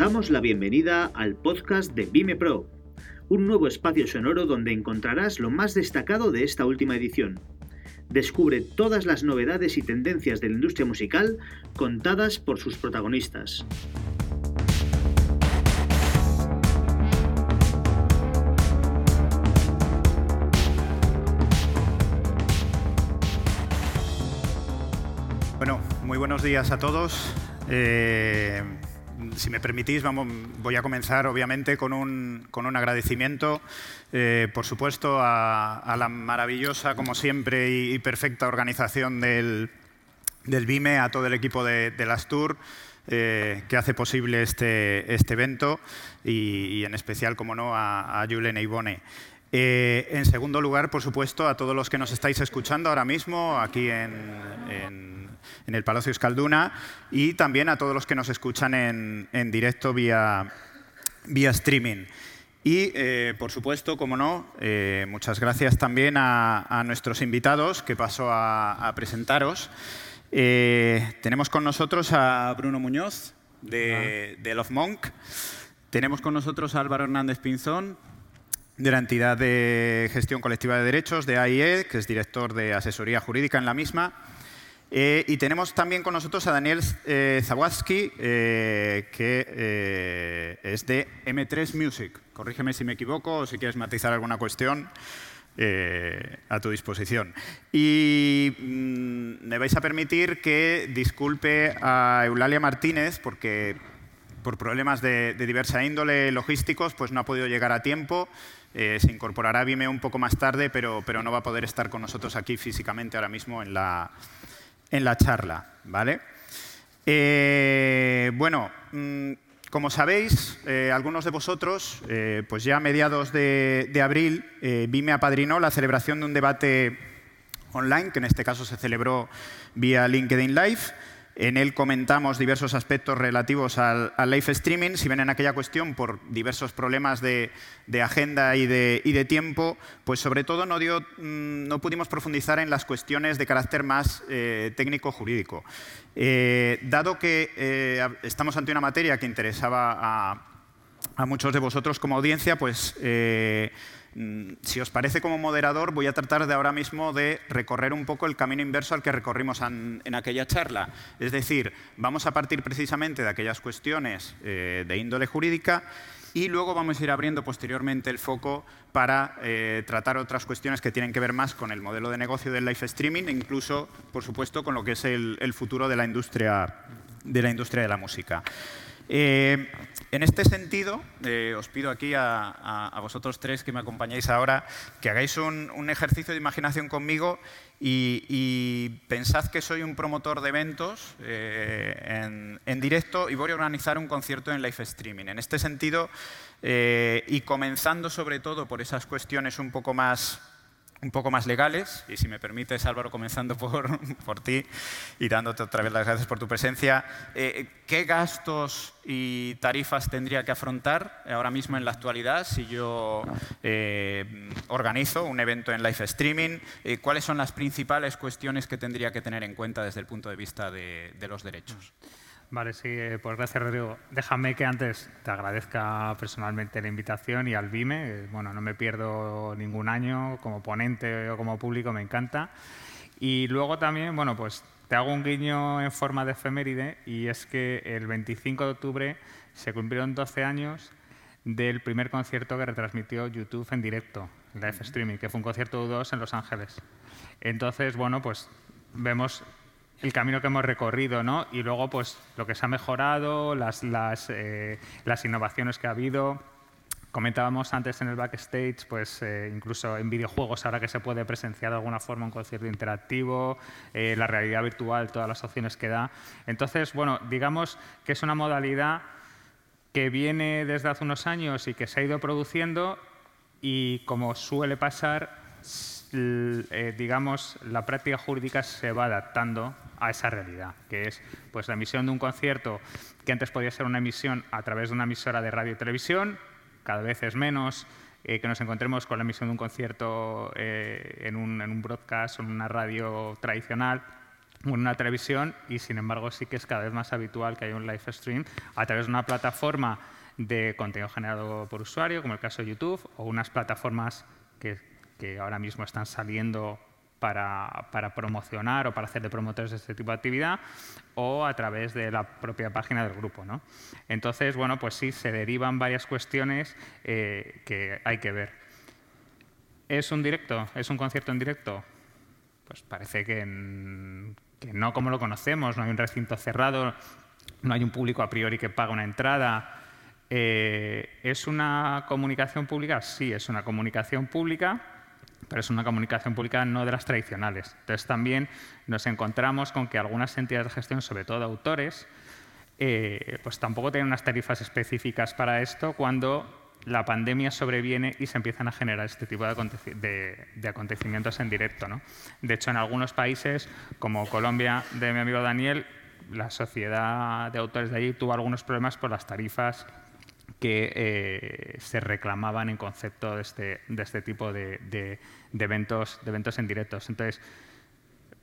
damos la bienvenida al podcast de Vime Pro, un nuevo espacio sonoro donde encontrarás lo más destacado de esta última edición. Descubre todas las novedades y tendencias de la industria musical contadas por sus protagonistas. Bueno, muy buenos días a todos. Eh, si me permitís, vamos, voy a comenzar obviamente con un, con un agradecimiento, eh, por supuesto, a, la maravillosa, como siempre, y, perfecta organización del, del, BIME, a todo el equipo de, de las Tour. Eh, que hace posible este, este evento y, en especial, como no, a, a Julen e. Eh, en segundo lugar, por supuesto, a todos los que nos estáis escuchando ahora mismo aquí en, en, el Palacio Escalduna y también a todos los que nos escuchan en, en directo vía, vía streaming. Y, eh, por supuesto, como no, eh, muchas gracias también a, nuestros invitados que paso a, presentaros. tenemos con nosotros a Bruno Muñoz, de, de Love Monk. Tenemos con nosotros a Álvaro Hernández Pinzón, de la entidad de gestión colectiva de derechos de AIE, que es director de asesoría jurídica en la misma. Eh, y tenemos también con nosotros a Daniel eh, eh, que eh, es de M3 Music. Corrígeme si me equivoco o si quieres matizar alguna cuestión. a tu disposición. Y mm, me vais a permitir que disculpe a Eulalia Martínez porque por problemas de, de diversa índole logísticos pues no ha podido llegar a tiempo. Eh, se incorporará Vimeo un poco más tarde, pero, pero, no va a poder estar con nosotros aquí físicamente ahora mismo en la, en la charla. ¿vale? Eh, bueno, mm, como sabéis, eh, algunos de vosotros, pues ya a mediados de, abril, Vime apadrinó la celebración de un debate online, que en este caso se celebró vía LinkedIn Live, en él comentamos diversos aspectos relativos al, live streaming. Si ven en aquella cuestión por diversos problemas de, agenda y de, tiempo, pues sobre todo mm, no, pudimos profundizar en las cuestiones de carácter más eh, técnico-jurídico. Eh, dado que eh, estamos ante una materia que interesaba a, muchos de vosotros como audiencia, pues si os parece como moderador, voy a tratar de ahora mismo de recorrer un poco el camino inverso al que recorrimos en, aquella charla. Es decir, vamos a partir precisamente de aquellas cuestiones eh, de índole jurídica y luego vamos a ir abriendo posteriormente el foco para eh, tratar otras cuestiones que tienen que ver más con el modelo de negocio del live streaming e incluso, por supuesto, con lo que es el, el futuro de la industria de la, industria de la música. Eh, en este sentido, eh, os pido aquí a, vosotros tres que me acompañáis ahora que hagáis un, ejercicio de imaginación conmigo y, pensad que soy un promotor de eventos eh, en, directo y voy a organizar un concierto en live streaming. En este sentido, y comenzando sobre todo por esas cuestiones un poco más un poco más legales, y si me permites, Álvaro, comenzando por, por ti y dándote otra vez las gracias por tu presencia, eh, ¿qué gastos y tarifas tendría que afrontar ahora mismo en la actualidad si yo eh, organizo un evento en live streaming? Eh, ¿Cuáles son las principales cuestiones que tendría que tener en cuenta desde el punto de vista de, de los derechos? Vale, sí, eh, pues gracias Rodrigo. Déjame que antes te agradezca personalmente la invitación y al BIME. Bueno, no me pierdo ningún año como ponente o como público, me encanta. Y luego también, bueno, pues te hago un guiño en forma de efeméride y es que el 25 de octubre se cumplieron 12 años del primer concierto que retransmitió YouTube en directo, live streaming, que fue un concierto U2 en Los Ángeles. Entonces, bueno, pues vemos el camino que hemos recorrido, ¿no? Y luego, pues, lo que se ha mejorado, las, las, eh, las innovaciones que ha habido. Comentábamos antes en el backstage, pues eh, incluso en videojuegos, ahora que se puede presenciar de alguna forma un concierto interactivo, eh, la realidad virtual, todas las opciones que da. Entonces, bueno, digamos que es una modalidad que viene desde hace unos años y que se ha ido produciendo y como suele pasar, digamos, la práctica jurídica se va adaptando a esa realidad, que es pues, la emisión de un concierto que antes podía ser una emisión a través de una emisora de radio y televisión, cada vez es menos eh, que nos encontremos con la emisión de un concierto eh, en, un, en, un, broadcast o en una radio tradicional. una televisión y sin embargo sí que es cada vez más habitual que haya un live stream a través de una plataforma de contenido generado por usuario, como el caso de YouTube, o unas plataformas que, que ahora mismo están saliendo para, para, promocionar o para hacer de promotores de este tipo de actividad o a través de la propia página del grupo. ¿no? Entonces, bueno, pues sí, se derivan varias cuestiones eh, que hay que ver. ¿Es un directo? ¿Es un concierto en directo? Pues parece que, no como lo conocemos, no hay un recinto cerrado, no hay un público a priori que paga una entrada. Eh, ¿Es una comunicación pública? Sí, es una comunicación pública, pero es una comunicación pública no de las tradicionales. Entonces también nos encontramos con que algunas entidades de gestión, sobre todo autores, eh, pues tampoco tienen unas tarifas específicas para esto cuando la pandemia sobreviene y se empiezan a generar este tipo de, acontecimientos en directo. De hecho, en algunos países, como Colombia de mi amigo Daniel, la sociedad de autores de allí tuvo algunos problemas por las tarifas que eh, se reclamaban en concepto de este, de este tipo de, eventos, de eventos en directos. Entonces,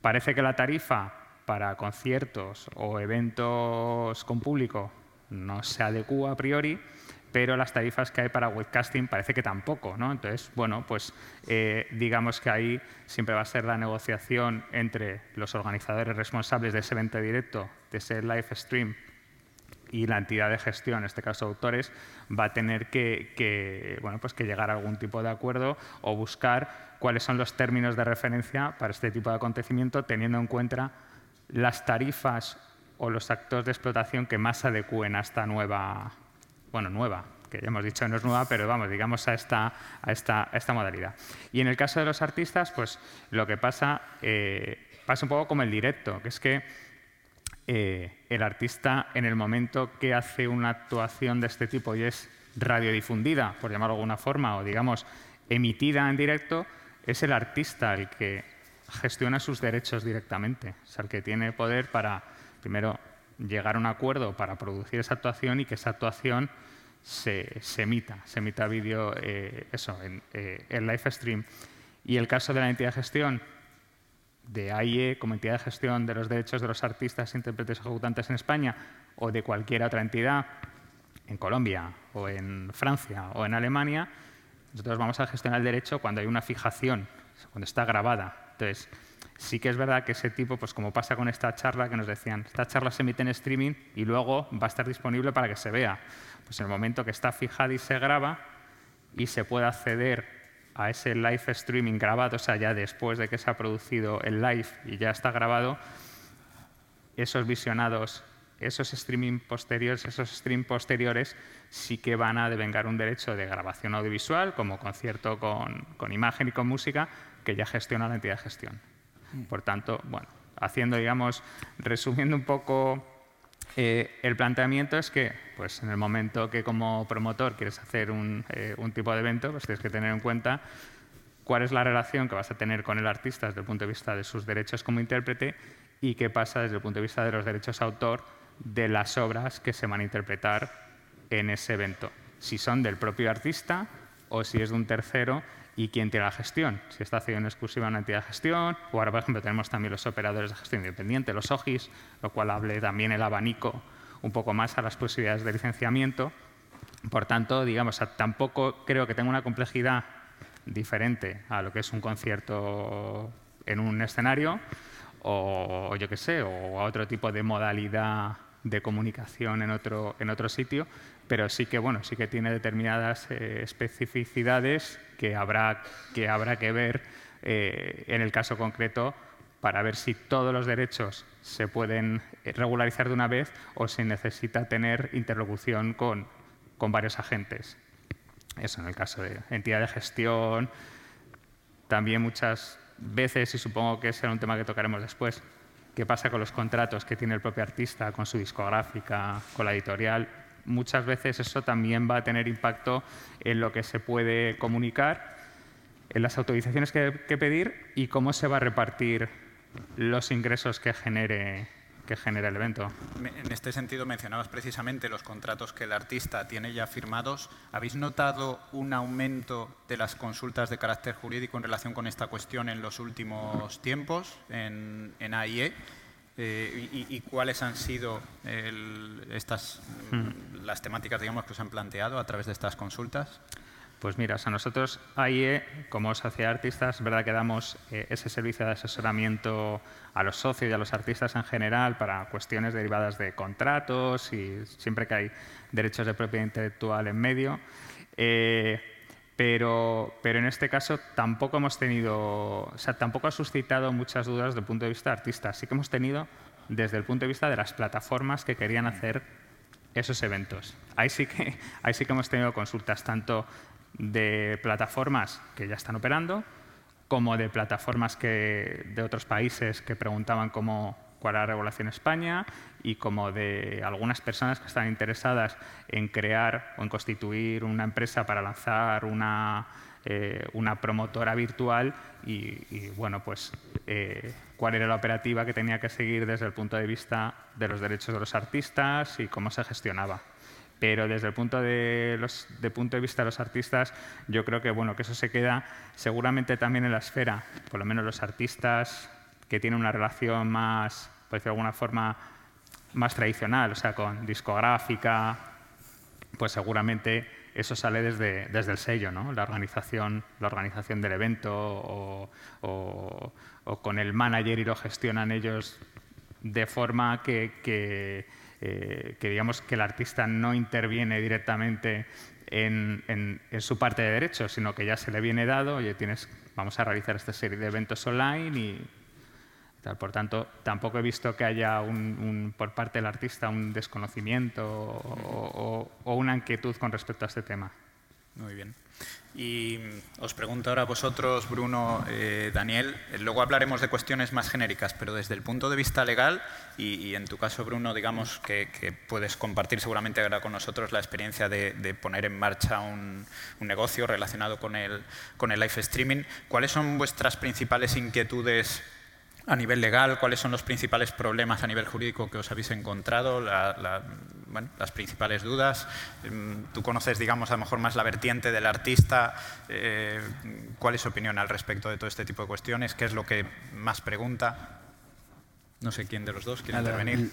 parece que la tarifa para conciertos o eventos con público no se adecua a priori, pero las tarifas que hay para webcasting parece que tampoco. ¿no? Entonces, bueno, pues eh, digamos que ahí siempre va a ser la negociación entre los organizadores responsables de ese evento directo, de ese live stream y la entidad de gestión, en este caso autores, va a tener que, bueno, pues que llegar a algún tipo de acuerdo o buscar cuáles son los términos de referencia para este tipo de acontecimiento, teniendo en cuenta las tarifas o los actos de explotación que más adecúen a esta nueva, bueno, nueva, que ya hemos dicho no es nueva, pero vamos, digamos a esta, a esta, esta modalidad. Y en el caso de los artistas, pues lo que pasa, eh, pasa un poco como el directo, que es que eh, el artista en el momento que hace una actuación de este tipo y es radiodifundida, por llamarlo de alguna forma, o digamos emitida en directo, es el artista el que gestiona sus derechos directamente, es el que tiene poder para, primero, llegar a un acuerdo para producir esa actuación y que esa actuación se, emita, se emita vídeo, eh, eso, en, eh, en live stream. Y el caso de la entidad de gestión, de AIE como entidad de gestión de los derechos de los artistas, intérpretes ejecutantes en España o de cualquier otra entidad en Colombia o en Francia o en Alemania, nosotros vamos a gestionar el derecho cuando hay una fijación, cuando está grabada. Entonces, sí que es verdad que ese tipo, pues como pasa con esta charla que nos decían, esta charla se emite en streaming y luego va a estar disponible para que se vea. Pues en el momento que está fijada y se graba y se puede acceder a ese live streaming grabado, o sea, ya después de que se ha producido el live y ya está grabado, esos visionados, esos streaming posteriores, esos stream posteriores sí que van a devengar un derecho de grabación audiovisual, como concierto con, con imagen y con música, que ya gestiona la entidad de gestión. Mm. Por tanto, bueno, haciendo, digamos, resumiendo un poco eh, el planteamiento es que, pues, en el momento que como promotor quieres hacer un, eh, tipo de evento, pues tienes que tener en cuenta cuál es la relación que vas a tener con el artista desde el punto de vista de sus derechos como intérprete y qué pasa desde el punto de vista de los derechos autor de las obras que se van a interpretar en ese evento. Si son del propio artista o si es de un tercero y quién tiene la gestión. Si está haciendo en exclusiva una entidad de gestión, o ahora, por ejemplo, tenemos también los operadores de gestión independiente, los OGIs, lo cual hable también el abanico un poco más a las posibilidades de licenciamiento. Por tanto, digamos, tampoco creo que tenga una complejidad diferente a lo que es un concierto en un escenario o, yo qué sé, o a otro tipo de modalidad de comunicación en otro, en otro sitio, pero sí que, bueno, sí que tiene determinadas eh, especificidades que habrá que, habrá que ver eh, en el caso concreto para ver si todos los derechos se pueden regularizar de una vez o si necesita tener interlocución con, con varios agentes. Eso en el caso de entidad de gestión. También muchas veces, y supongo que será un tema que tocaremos después, qué pasa con los contratos que tiene el propio artista con su discográfica, con la editorial muchas veces eso también va a tener impacto en lo que se puede comunicar, en las autorizaciones que, que pedir y cómo se va a repartir los ingresos que genere, que genere el evento. En este sentido, mencionabas precisamente los contratos que el artista tiene ya firmados. ¿Habéis notado un aumento de las consultas de carácter jurídico en relación con esta cuestión en los últimos tiempos en, en AIE? Eh, y, cuáles han sido estas, hmm. las temáticas digamos, que os han planteado a través de estas consultas? Pues mira, a nosotros AIE, como sociedad de artistas, es verdad que damos eh, ese servicio de asesoramiento a los socios y a los artistas en general para cuestiones derivadas de contratos y siempre que hay derechos de propiedad intelectual en medio. Eh, pero, pero, en este caso tampoco hemos tenido, o sea, tampoco ha suscitado muchas dudas desde el punto de vista de artistas. Sí que hemos tenido desde el punto de vista de las plataformas que querían hacer esos eventos. Ahí sí que, ahí sí que hemos tenido consultas tanto de plataformas que ya están operando, como de plataformas que, de otros países que preguntaban cómo, cuál era la regulación en España y como de algunas personas que están interesadas en crear o en constituir una empresa para lanzar una, eh, una promotora virtual y, bueno, pues eh, cuál era la operativa que tenía que seguir desde el punto de vista de los derechos de los artistas y cómo se gestionaba. Pero desde el punto de, los, de punto de vista de los artistas, yo creo que, bueno, que eso se queda seguramente también en la esfera, por lo menos los artistas que tienen una relación más, por decirlo de alguna forma, más tradicional, o sea, con discográfica, pues seguramente eso sale desde, desde el sello, ¿no? la, organización, la organización del evento o, con el manager y lo gestionan ellos de forma que eh, que digamos que el artista no interviene directamente en, su parte de derechos, sino que ya se le viene dado, oye, tienes, vamos a realizar esta serie de eventos online y. Por tanto, tampoco he visto que haya un, por parte del artista un desconocimiento o una inquietud con respecto a este tema. Muy bien. Y os pregunto ahora a vosotros, Bruno, eh, Daniel, eh, luego hablaremos de cuestiones más genéricas, pero desde el punto de vista legal, y, en tu caso, Bruno, digamos que, puedes compartir seguramente ahora con nosotros la experiencia de, poner en marcha un, negocio relacionado con el, con el live streaming, ¿cuáles son vuestras principales inquietudes a nivel legal, cuáles son los principales problemas a nivel jurídico que os habéis encontrado, las principales dudas. Em, tú conoces, digamos, a lo mejor más la vertiente del artista. Eh, ¿Cuál es su opinión al respecto de todo este tipo de cuestiones? ¿Qué es lo que más pregunta? No sé quién de los dos quiere intervenir.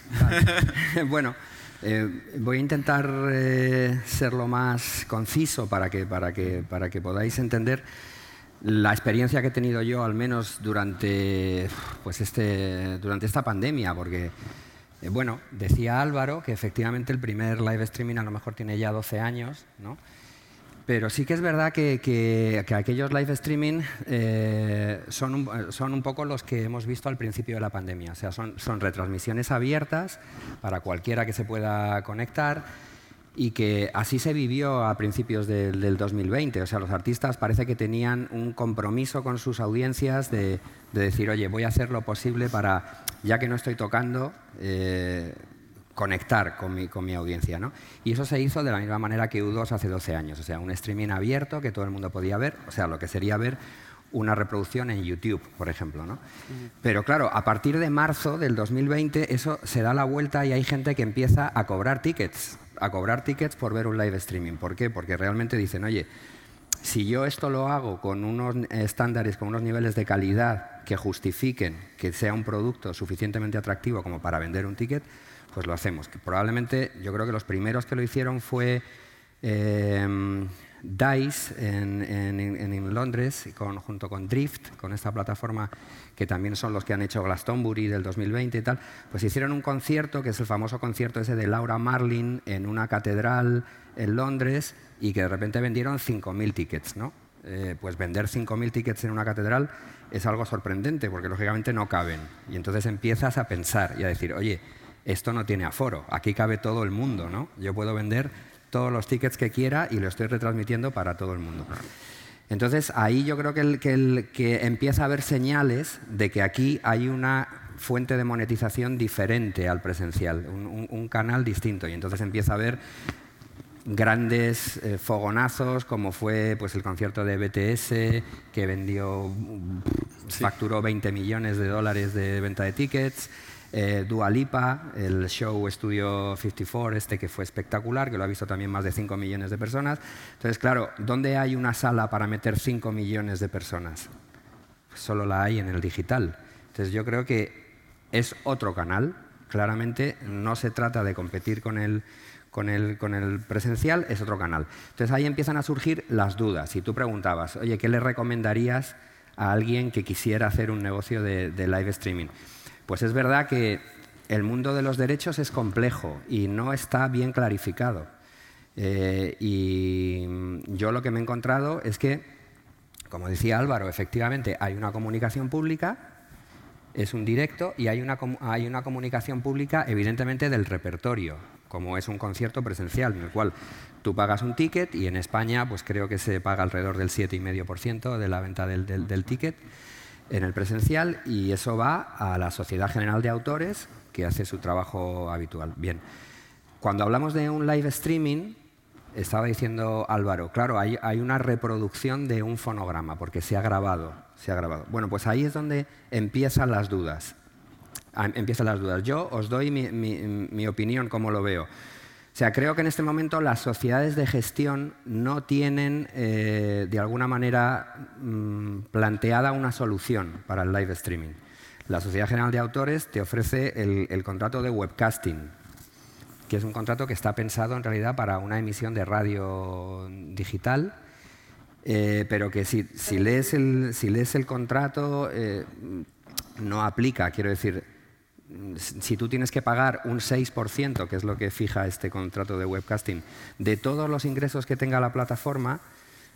bueno, eh, voy a intentar eh, ser lo más conciso para que, para que, para que podáis entender la experiencia que he tenido yo, al menos durante, pues este, durante esta pandemia, porque, eh, bueno, decía Álvaro que efectivamente el primer live streaming a lo mejor tiene ya 12 años, ¿no? Pero sí que es verdad que, que, aquellos live streaming eh, son, un, son, un, poco los que hemos visto al principio de la pandemia. O sea, son, son retransmisiones abiertas para cualquiera que se pueda conectar y que así se vivió a principios del, 2020. O sea, los artistas parece que tenían un compromiso con sus audiencias de, decir, oye, voy a hacer lo posible para, ya que no estoy tocando, eh, conectar con mi, con mi audiencia. ¿no? Y eso se hizo de la misma manera que U2 hace 12 años. O sea, un streaming abierto que todo el mundo podía ver, o sea, lo que sería ver una reproducción en YouTube, por ejemplo. ¿no? Pero claro, a partir de marzo del 2020 eso se da la vuelta y hay gente que empieza a cobrar tickets a cobrar tickets por ver un live streaming. ¿Por qué? Porque realmente dicen, oye, si yo esto lo hago con unos estándares, con unos niveles de calidad que justifiquen que sea un producto suficientemente atractivo como para vender un ticket, pues lo hacemos. probablemente yo creo que los primeros que lo hicieron fue eh, DICE en, Londres, junto con Drift, con esta plataforma que también son los que han hecho Glastonbury del 2020 y tal, pues hicieron un concierto, que es el famoso concierto ese de Laura Marlin en una catedral en Londres y que de repente vendieron 5.000 tickets, ¿no? Eh, pues vender 5.000 tickets en una catedral es algo sorprendente porque lógicamente no caben. Y entonces empiezas a pensar y a decir, oye, esto no tiene aforo, aquí cabe todo el mundo, ¿no? Yo puedo vender todos los tickets que quiera y lo estoy retransmitiendo para todo el mundo. Entonces ahí yo creo que, el, que, que empieza a haber señales de que aquí hay una fuente de monetización diferente al presencial, un, canal distinto. Y entonces empieza a haber grandes eh, fogonazos, como fue pues, el concierto de BTS, que vendió, facturó 20 millones de dólares de venta de tickets. Eh, Dua Lipa, el show Studio 54, este que fue espectacular, que lo ha visto también más de 5 millones de personas. Entonces, claro, ¿dónde hay una sala para meter 5 millones de personas? Pues solo la hay en el digital. Entonces, yo creo que es otro canal. Claramente no se trata de competir con el, con el, con el presencial, es otro canal. Entonces ahí empiezan a surgir las dudas. Si tú preguntabas, oye, ¿qué le recomendarías a alguien que quisiera hacer un negocio de, live streaming? Pues es verdad que el mundo de los derechos es complejo y no está bien clarificado. Eh, y yo lo que me he encontrado es que, como decía Álvaro, efectivamente hay una comunicación pública, es un directo y hay una, hay una comunicación pública evidentemente del repertorio como es un concierto presencial, en el cual tú pagas un ticket y en España pues creo que se paga alrededor del 7,5% de la venta del, ticket en el presencial y eso va a la Sociedad General de Autores que hace su trabajo habitual. Bien, cuando hablamos de un live streaming, estaba diciendo Álvaro, claro, hay, una reproducción de un fonograma porque se ha grabado, se ha grabado. Bueno, pues ahí es donde empiezan las dudas empiezan las dudas. Yo os doy mi, opinión, como lo veo. O sea, creo que en este momento las sociedades de gestión no tienen, eh, de alguna manera, mm, planteada una solución para el live streaming. La Sociedad General de Autores te ofrece el, contrato de webcasting, que es un contrato que está pensado en realidad para una emisión de radio digital, eh, pero que si, lees el, contrato eh, no aplica. Quiero decir, si tú tienes que pagar un 6%, que es lo que fija este contrato de webcasting, de todos los ingresos que tenga la plataforma,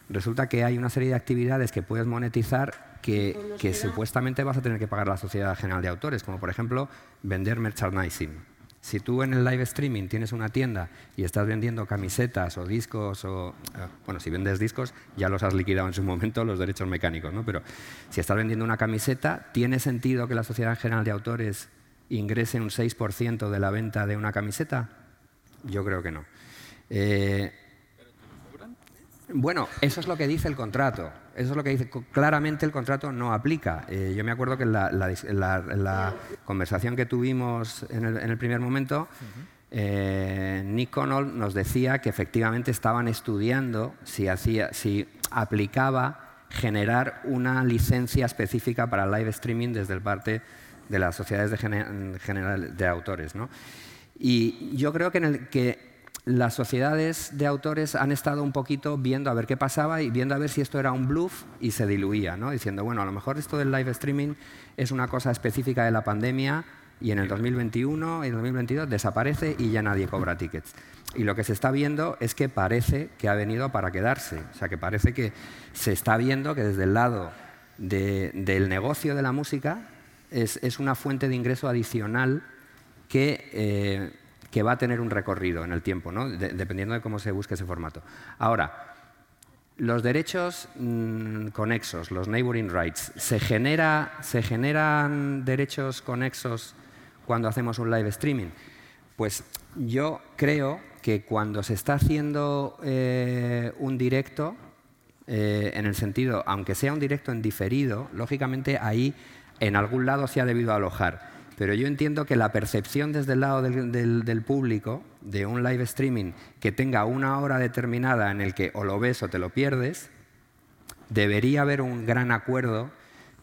resulta que hay una serie de actividades que puedes monetizar que, supuestamente vas a tener que pagar la Sociedad General de Autores, como por ejemplo vender merchandising. Si tú en el live streaming tienes una tienda y estás vendiendo camisetas o discos, o, eh, bueno, si vendes discos ya los has liquidado en su momento los derechos mecánicos, ¿no? Pero si estás vendiendo una camiseta, ¿tiene sentido que la Sociedad General de Autores ingrese un 6% de la venta de una camiseta? Yo creo que no. Eh, bueno, eso es lo que dice el contrato. Eso es lo que dice. Claramente el contrato no aplica. Eh, yo me acuerdo que en la, conversación que tuvimos en el, primer momento, eh, Nick Connell nos decía que efectivamente estaban estudiando si, hacía, si aplicaba generar una licencia específica para live streaming desde el parte de las sociedades de general de autores. ¿no? Y yo creo que, en el, que las sociedades de autores han estado un poquito viendo a ver qué pasaba y viendo a ver si esto era un bluff y se diluía, ¿no? diciendo, bueno, a lo mejor esto del live streaming es una cosa específica de la pandemia y en el 2021 y el 2022 desaparece y ya nadie cobra tickets. Y lo que se está viendo es que parece que ha venido para quedarse, o sea, que parece que se está viendo que desde el lado del negocio de la música es, una fuente de ingreso adicional que, eh, que, va a tener un recorrido en el tiempo, ¿no? dependiendo de cómo se busque ese formato. Ahora, los derechos mm, conexos, los neighboring rights, ¿se, genera, ¿se generan derechos conexos cuando hacemos un live streaming? Pues yo creo que cuando se está haciendo eh, un directo, eh, en el sentido, aunque sea un directo en diferido, lógicamente ahí en algún lado se ha debido alojar. Pero yo entiendo que la percepción desde el lado del, público de un live streaming que tenga una hora determinada en el que o lo ves o te lo pierdes, debería haber un gran acuerdo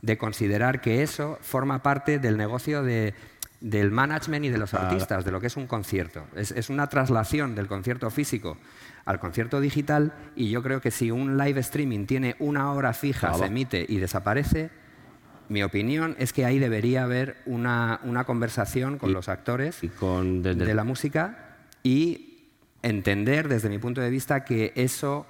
de considerar que eso forma parte del negocio del management y de los artistas, de lo que es un concierto. Es, una traslación del concierto físico al concierto digital y yo creo que si un live streaming tiene una hora fija, se emite y desaparece, mi opinión es que ahí debería haber una, conversación con los actores de la música y entender desde mi punto de vista que eso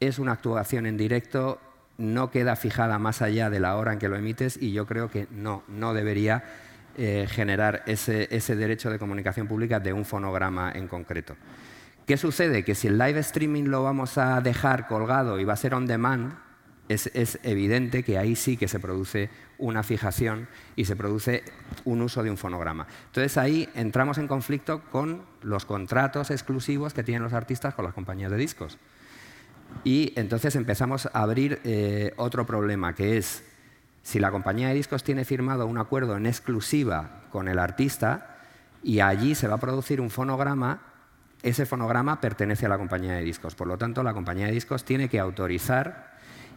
es una actuación en directo, no queda fijada más allá de la hora en que lo emites y yo creo que no, no debería eh, generar ese, ese derecho de comunicación pública de un fonograma en concreto. ¿Qué sucede? Que si el live streaming lo vamos a dejar colgado y va a ser on demand, es, evidente que ahí sí que se produce una fijación y se produce un uso de un fonograma. Entonces ahí entramos en conflicto con los contratos exclusivos que tienen los artistas con las compañías de discos. Y entonces empezamos a abrir eh, otro problema, que es si la compañía de discos tiene firmado un acuerdo en exclusiva con el artista y allí se va a producir un fonograma, ese fonograma pertenece a la compañía de discos. Por lo tanto, la compañía de discos tiene que autorizar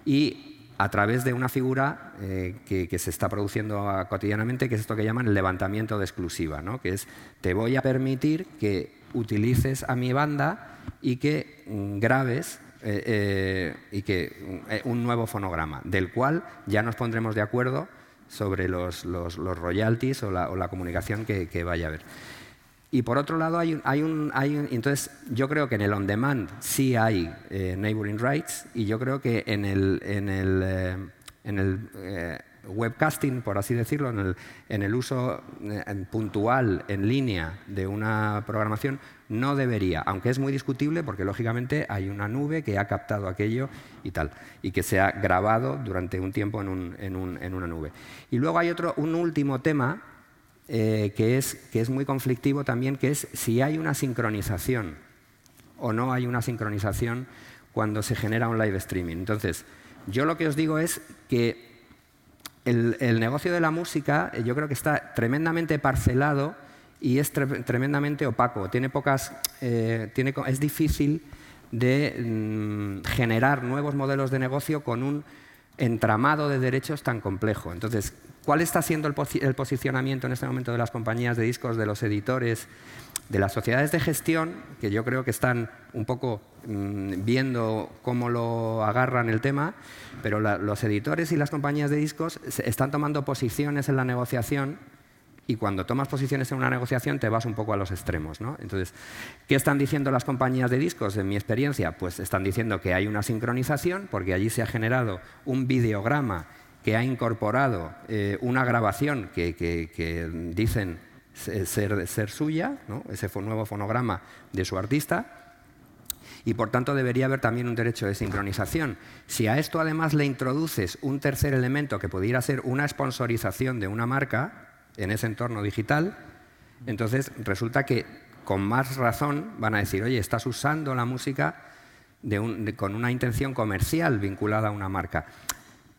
y a través de una figura eh, que, se está produciendo cotidianamente, que es esto que llaman el levantamiento de exclusiva, que es te voy a permitir que utilices a mi banda y que mm, grabes eh, eh, y que un nuevo fonograma, del cual ya nos pondremos de acuerdo sobre los, royalties o la, comunicación que, vaya a haber. Y por otro lado, hay un, entonces yo creo que en el on-demand sí hay eh, neighboring rights y yo creo que en el, en el, eh, en el eh, webcasting, por así decirlo, en el, en el uso puntual en línea de una programación, no debería, aunque es muy discutible porque lógicamente hay una nube que ha captado aquello y tal, y que se ha grabado durante un tiempo en, un, en, un, en una nube. Y luego hay otro, un último tema eh, que, es, que es muy conflictivo también, que es si hay una sincronización o no hay una sincronización cuando se genera un live streaming. Entonces, yo lo que os digo es que el, negocio de la música eh, yo creo que está tremendamente parcelado y es tremendamente opaco. Tiene pocas, eh, tiene, es difícil de mm, generar nuevos modelos de negocio con un entramado de derechos tan complejo. Entonces, ¿cuál está siendo el, posicionamiento en este momento de las compañías de discos, de los editores, de las sociedades de gestión, que yo creo que están un poco mm, viendo cómo lo agarran el tema, pero los editores y las compañías de discos están tomando posiciones en la negociación y cuando tomas posiciones en una negociación te vas un poco a los extremos. ¿no? Entonces, ¿qué están diciendo las compañías de discos? En mi experiencia, pues están diciendo que hay una sincronización porque allí se ha generado un videograma que ha incorporado eh, una grabación que, dicen ser, suya, ¿no? ese nuevo fonograma de su artista, y por tanto debería haber también un derecho de sincronización. Si a esto además le introduces un tercer elemento que pudiera ser una sponsorización de una marca, en ese entorno digital, entonces resulta que con más razón van a decir, oye, estás usando la música con una intención comercial vinculada a una marca.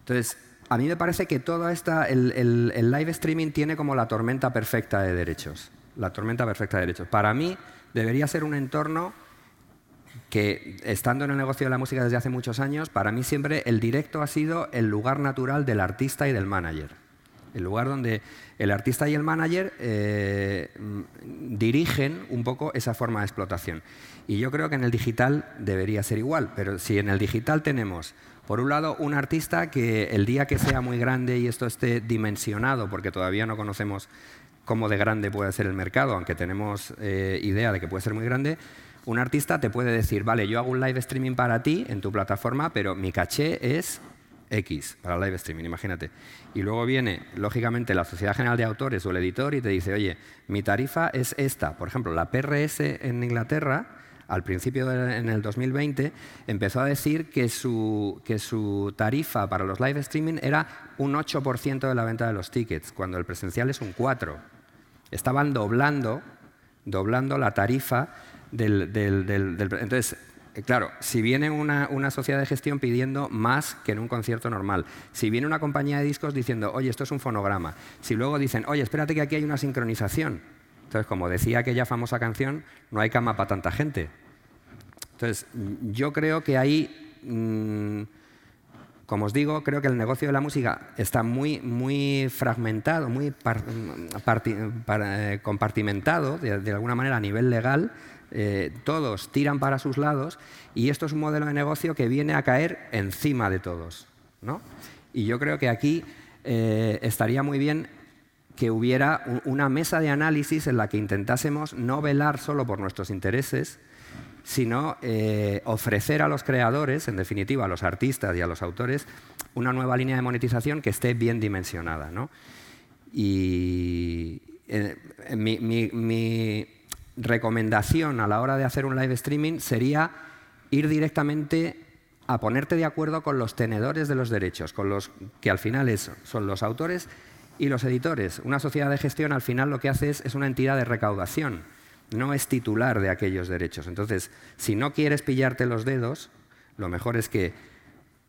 Entonces, a mí me parece que todo esta, el, live streaming tiene como la tormenta perfecta de derechos. La tormenta perfecta de derechos. Para mí debería ser un entorno que, estando en el negocio de la música desde hace muchos años, para mí siempre el directo ha sido el lugar natural del artista y del manager el lugar donde el artista y el manager eh, dirigen un poco esa forma de explotación. Y yo creo que en el digital debería ser igual, pero si en el digital tenemos, por un lado, un artista que el día que sea muy grande y esto esté dimensionado, porque todavía no conocemos cómo de grande puede ser el mercado, aunque tenemos eh, idea de que puede ser muy grande, un artista te puede decir, vale, yo hago un live streaming para ti en tu plataforma, pero mi caché es X para live streaming, imagínate. Y luego viene, lógicamente, la Sociedad General de Autores o el editor y te dice, oye, mi tarifa es esta. Por ejemplo, la PRS en Inglaterra, al principio de, en el 2020, empezó a decir que su, que su tarifa para los live streaming era un 8% de la venta de los tickets, cuando el presencial es un 4%. Estaban doblando, doblando la tarifa del, del, del, entonces claro, si viene una, sociedad de gestión pidiendo más que en un concierto normal, si viene una compañía de discos diciendo, oye, esto es un fonograma, si luego dicen, oye, espérate que aquí hay una sincronización, entonces, como decía aquella famosa canción, no hay cama para tanta gente. Entonces, yo creo que ahí, mm, como os digo, creo que el negocio de la música está muy, muy fragmentado, muy eh, compartimentado, de alguna manera a nivel legal, eh, todos tiran para sus lados y esto es un modelo de negocio que viene a caer encima de todos. Y yo creo que aquí eh, estaría muy bien que hubiera una mesa de análisis en la que intentásemos no velar solo por nuestros intereses, sino eh, ofrecer a los creadores, en definitiva a los artistas y a los autores, una nueva línea de monetización que esté bien dimensionada. Y mi recomendación a la hora de hacer un live streaming sería ir directamente a ponerte de acuerdo con los tenedores de los derechos, con los que al final son los autores y los editores. Una sociedad de gestión al final lo que hace es, una entidad de recaudación, no es titular de aquellos derechos. Entonces, si no quieres pillarte los dedos, lo mejor es que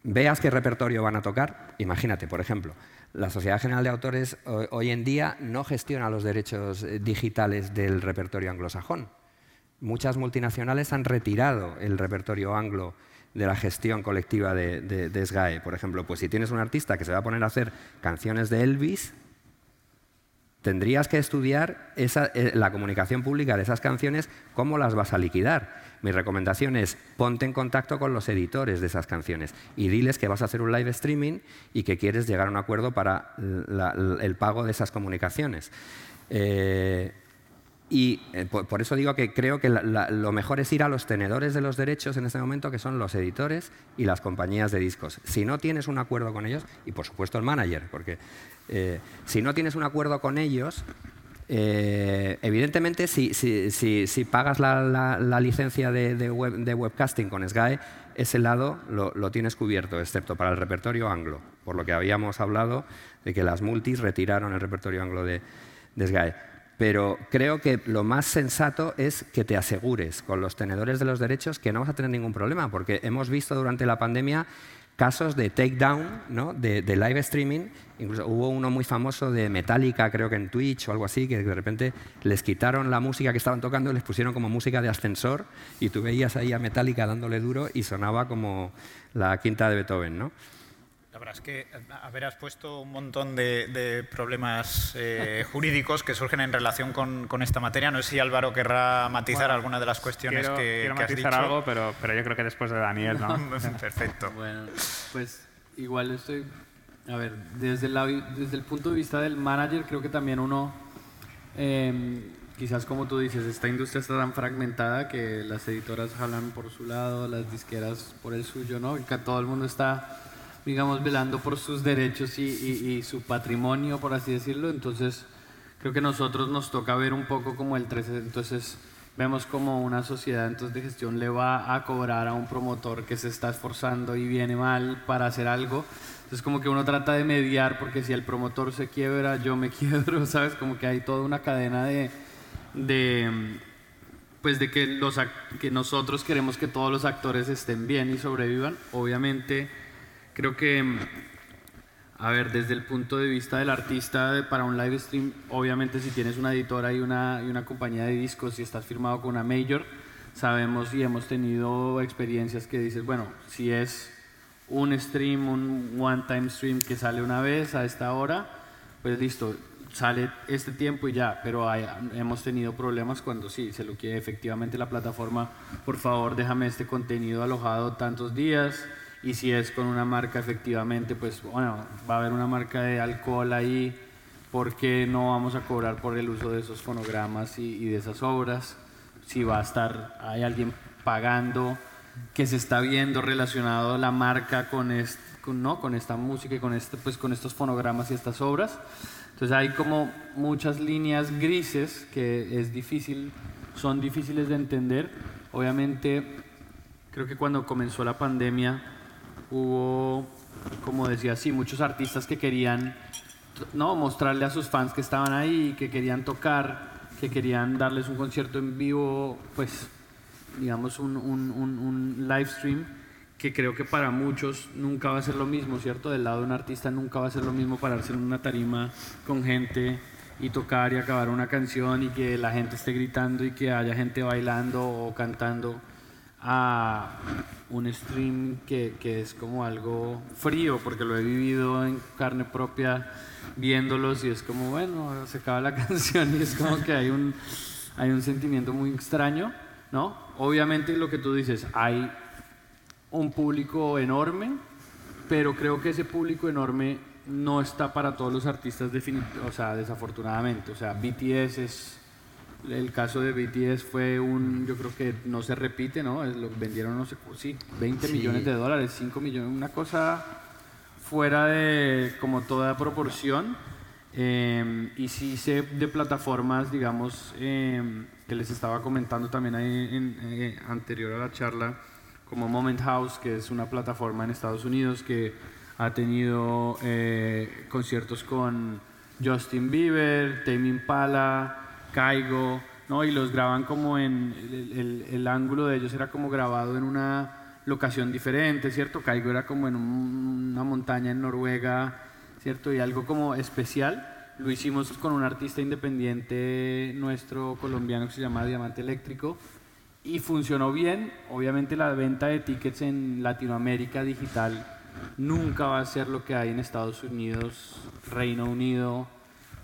veas qué repertorio van a tocar. Imagínate, por ejemplo, la Sociedad General de Autores hoy en día no gestiona los derechos eh, digitales del repertorio anglosajón. Muchas multinacionales han retirado el repertorio anglo de la gestión colectiva de, de, SGAE. Por ejemplo, pues si tienes un artista que se va a poner a hacer canciones de Elvis, tendrías que estudiar eh, la comunicación pública de esas canciones, cómo las vas a liquidar. Mi recomendación es ponte en contacto con los editores de esas canciones y diles que vas a hacer un live streaming y que quieres llegar a un acuerdo para el pago de esas comunicaciones. Eh, y eh, por, eso digo que creo que lo mejor es ir a los tenedores de los derechos en este momento, que son los editores y las compañías de discos. Si no tienes un acuerdo con ellos, y por supuesto el manager, porque eh, si no tienes un acuerdo con ellos, eh, evidentemente si, pagas la, licencia de, webcasting con SGAE, ese lado lo, tienes cubierto, excepto para el repertorio anglo, por lo que habíamos hablado de que las multis retiraron el repertorio anglo de, de pero creo que lo más sensato es que te asegures con los tenedores de los derechos que no vas a tener ningún problema, porque hemos visto durante la pandemia casos de takedown, ¿no? de, live streaming. Incluso hubo uno muy famoso de Metallica, creo que en Twitch o algo así, que de repente les quitaron la música que estaban tocando y les pusieron como música de ascensor y tú veías ahí a Metallica dándole duro y sonaba como la quinta de Beethoven. ¿no? La verdad es que haberás puesto un montón de, problemas eh, jurídicos que surgen en relación con, esta materia. No sé si Álvaro querrá matizar alguna de las cuestiones que, quiero que has matizar algo, pero, pero yo creo que después de Daniel, ¿no? Perfecto. Bueno, pues igual estoy... A ver, desde el, desde el punto de vista del manager, creo que también uno... Em, quizás como tú dices, esta industria está tan fragmentada que las editoras jalan por su lado, las disqueras por el suyo, ¿no? Y que todo el mundo está digamos, velando por sus derechos y, su patrimonio, por así decirlo. Entonces, creo que nosotros nos toca ver un poco como el 13, entonces vemos como una sociedad entonces de gestión le va a cobrar a un promotor que se está esforzando y viene mal para hacer algo. Entonces como que uno trata de mediar porque si el promotor se quiebra, yo me quiebro, ¿sabes? Como que hay toda una cadena de, de pues de que, los, que nosotros queremos que todos los actores estén bien y sobrevivan. Obviamente Creo que, a ver, desde el punto de vista del artista para un live stream, obviamente si tienes una editora y una, y una compañía de discos y estás firmado con una major, sabemos y hemos tenido experiencias que dices, bueno, si es un stream, un one-time stream que sale una vez a esta hora, pues listo, sale este tiempo y ya, pero hemos tenido problemas cuando sí, se lo quiere efectivamente la plataforma, por favor déjame este contenido alojado tantos días, y si es con una marca efectivamente, pues bueno, va a haber una marca de alcohol ahí, ¿por qué no vamos a cobrar por el uso de esos fonogramas y, de esas obras? Si va a estar, hay alguien pagando, que se está viendo relacionado la marca con, con, ¿no? con esta música y con, este, pues, con estos fonogramas y estas obras. Entonces hay como muchas líneas grises que es difícil, son difíciles de entender. Obviamente, creo que cuando comenzó la pandemia, hubo, como decía así, muchos artistas que querían no mostrarle a sus fans que estaban ahí, que querían tocar, que querían darles un concierto en vivo, pues digamos un, un, un, live stream que creo que para muchos nunca va a ser lo mismo, ¿cierto? Del lado de un artista nunca va a ser lo mismo pararse en una tarima con gente y tocar y acabar una canción y que la gente esté gritando y que haya gente bailando o cantando a un stream que, que, es como algo frío, porque lo he vivido en carne propia viéndolos y es como, bueno, se acaba la canción y es como que hay un, hay un sentimiento muy extraño, ¿no? Obviamente lo que tú dices, hay un público enorme, pero creo que ese público enorme no está para todos los artistas, o sea, desafortunadamente. O sea, BTS es el caso de BTS fue un, yo creo que no se repite, ¿no? Lo vendieron, no sé, sí, 20 millones de dólares, 5 millones, una cosa fuera de como toda proporción. Em, y sí sé de plataformas, digamos, em, que les estaba comentando también ahí en, eh, anterior a la charla, como Moment House, que es una plataforma en Estados Unidos que ha tenido eh, conciertos con Justin Bieber, Tame Impala, Caigo, ¿no? Y los graban como en, el, ángulo de ellos era como grabado en una locación diferente, ¿cierto? Caigo era como en una montaña en Noruega, ¿cierto? Y algo como especial. Lo hicimos con un artista independiente nuestro colombiano que se llama Diamante Eléctrico y funcionó bien. Obviamente la venta de tickets en Latinoamérica digital nunca va a ser lo que hay en Estados Unidos, Reino Unido.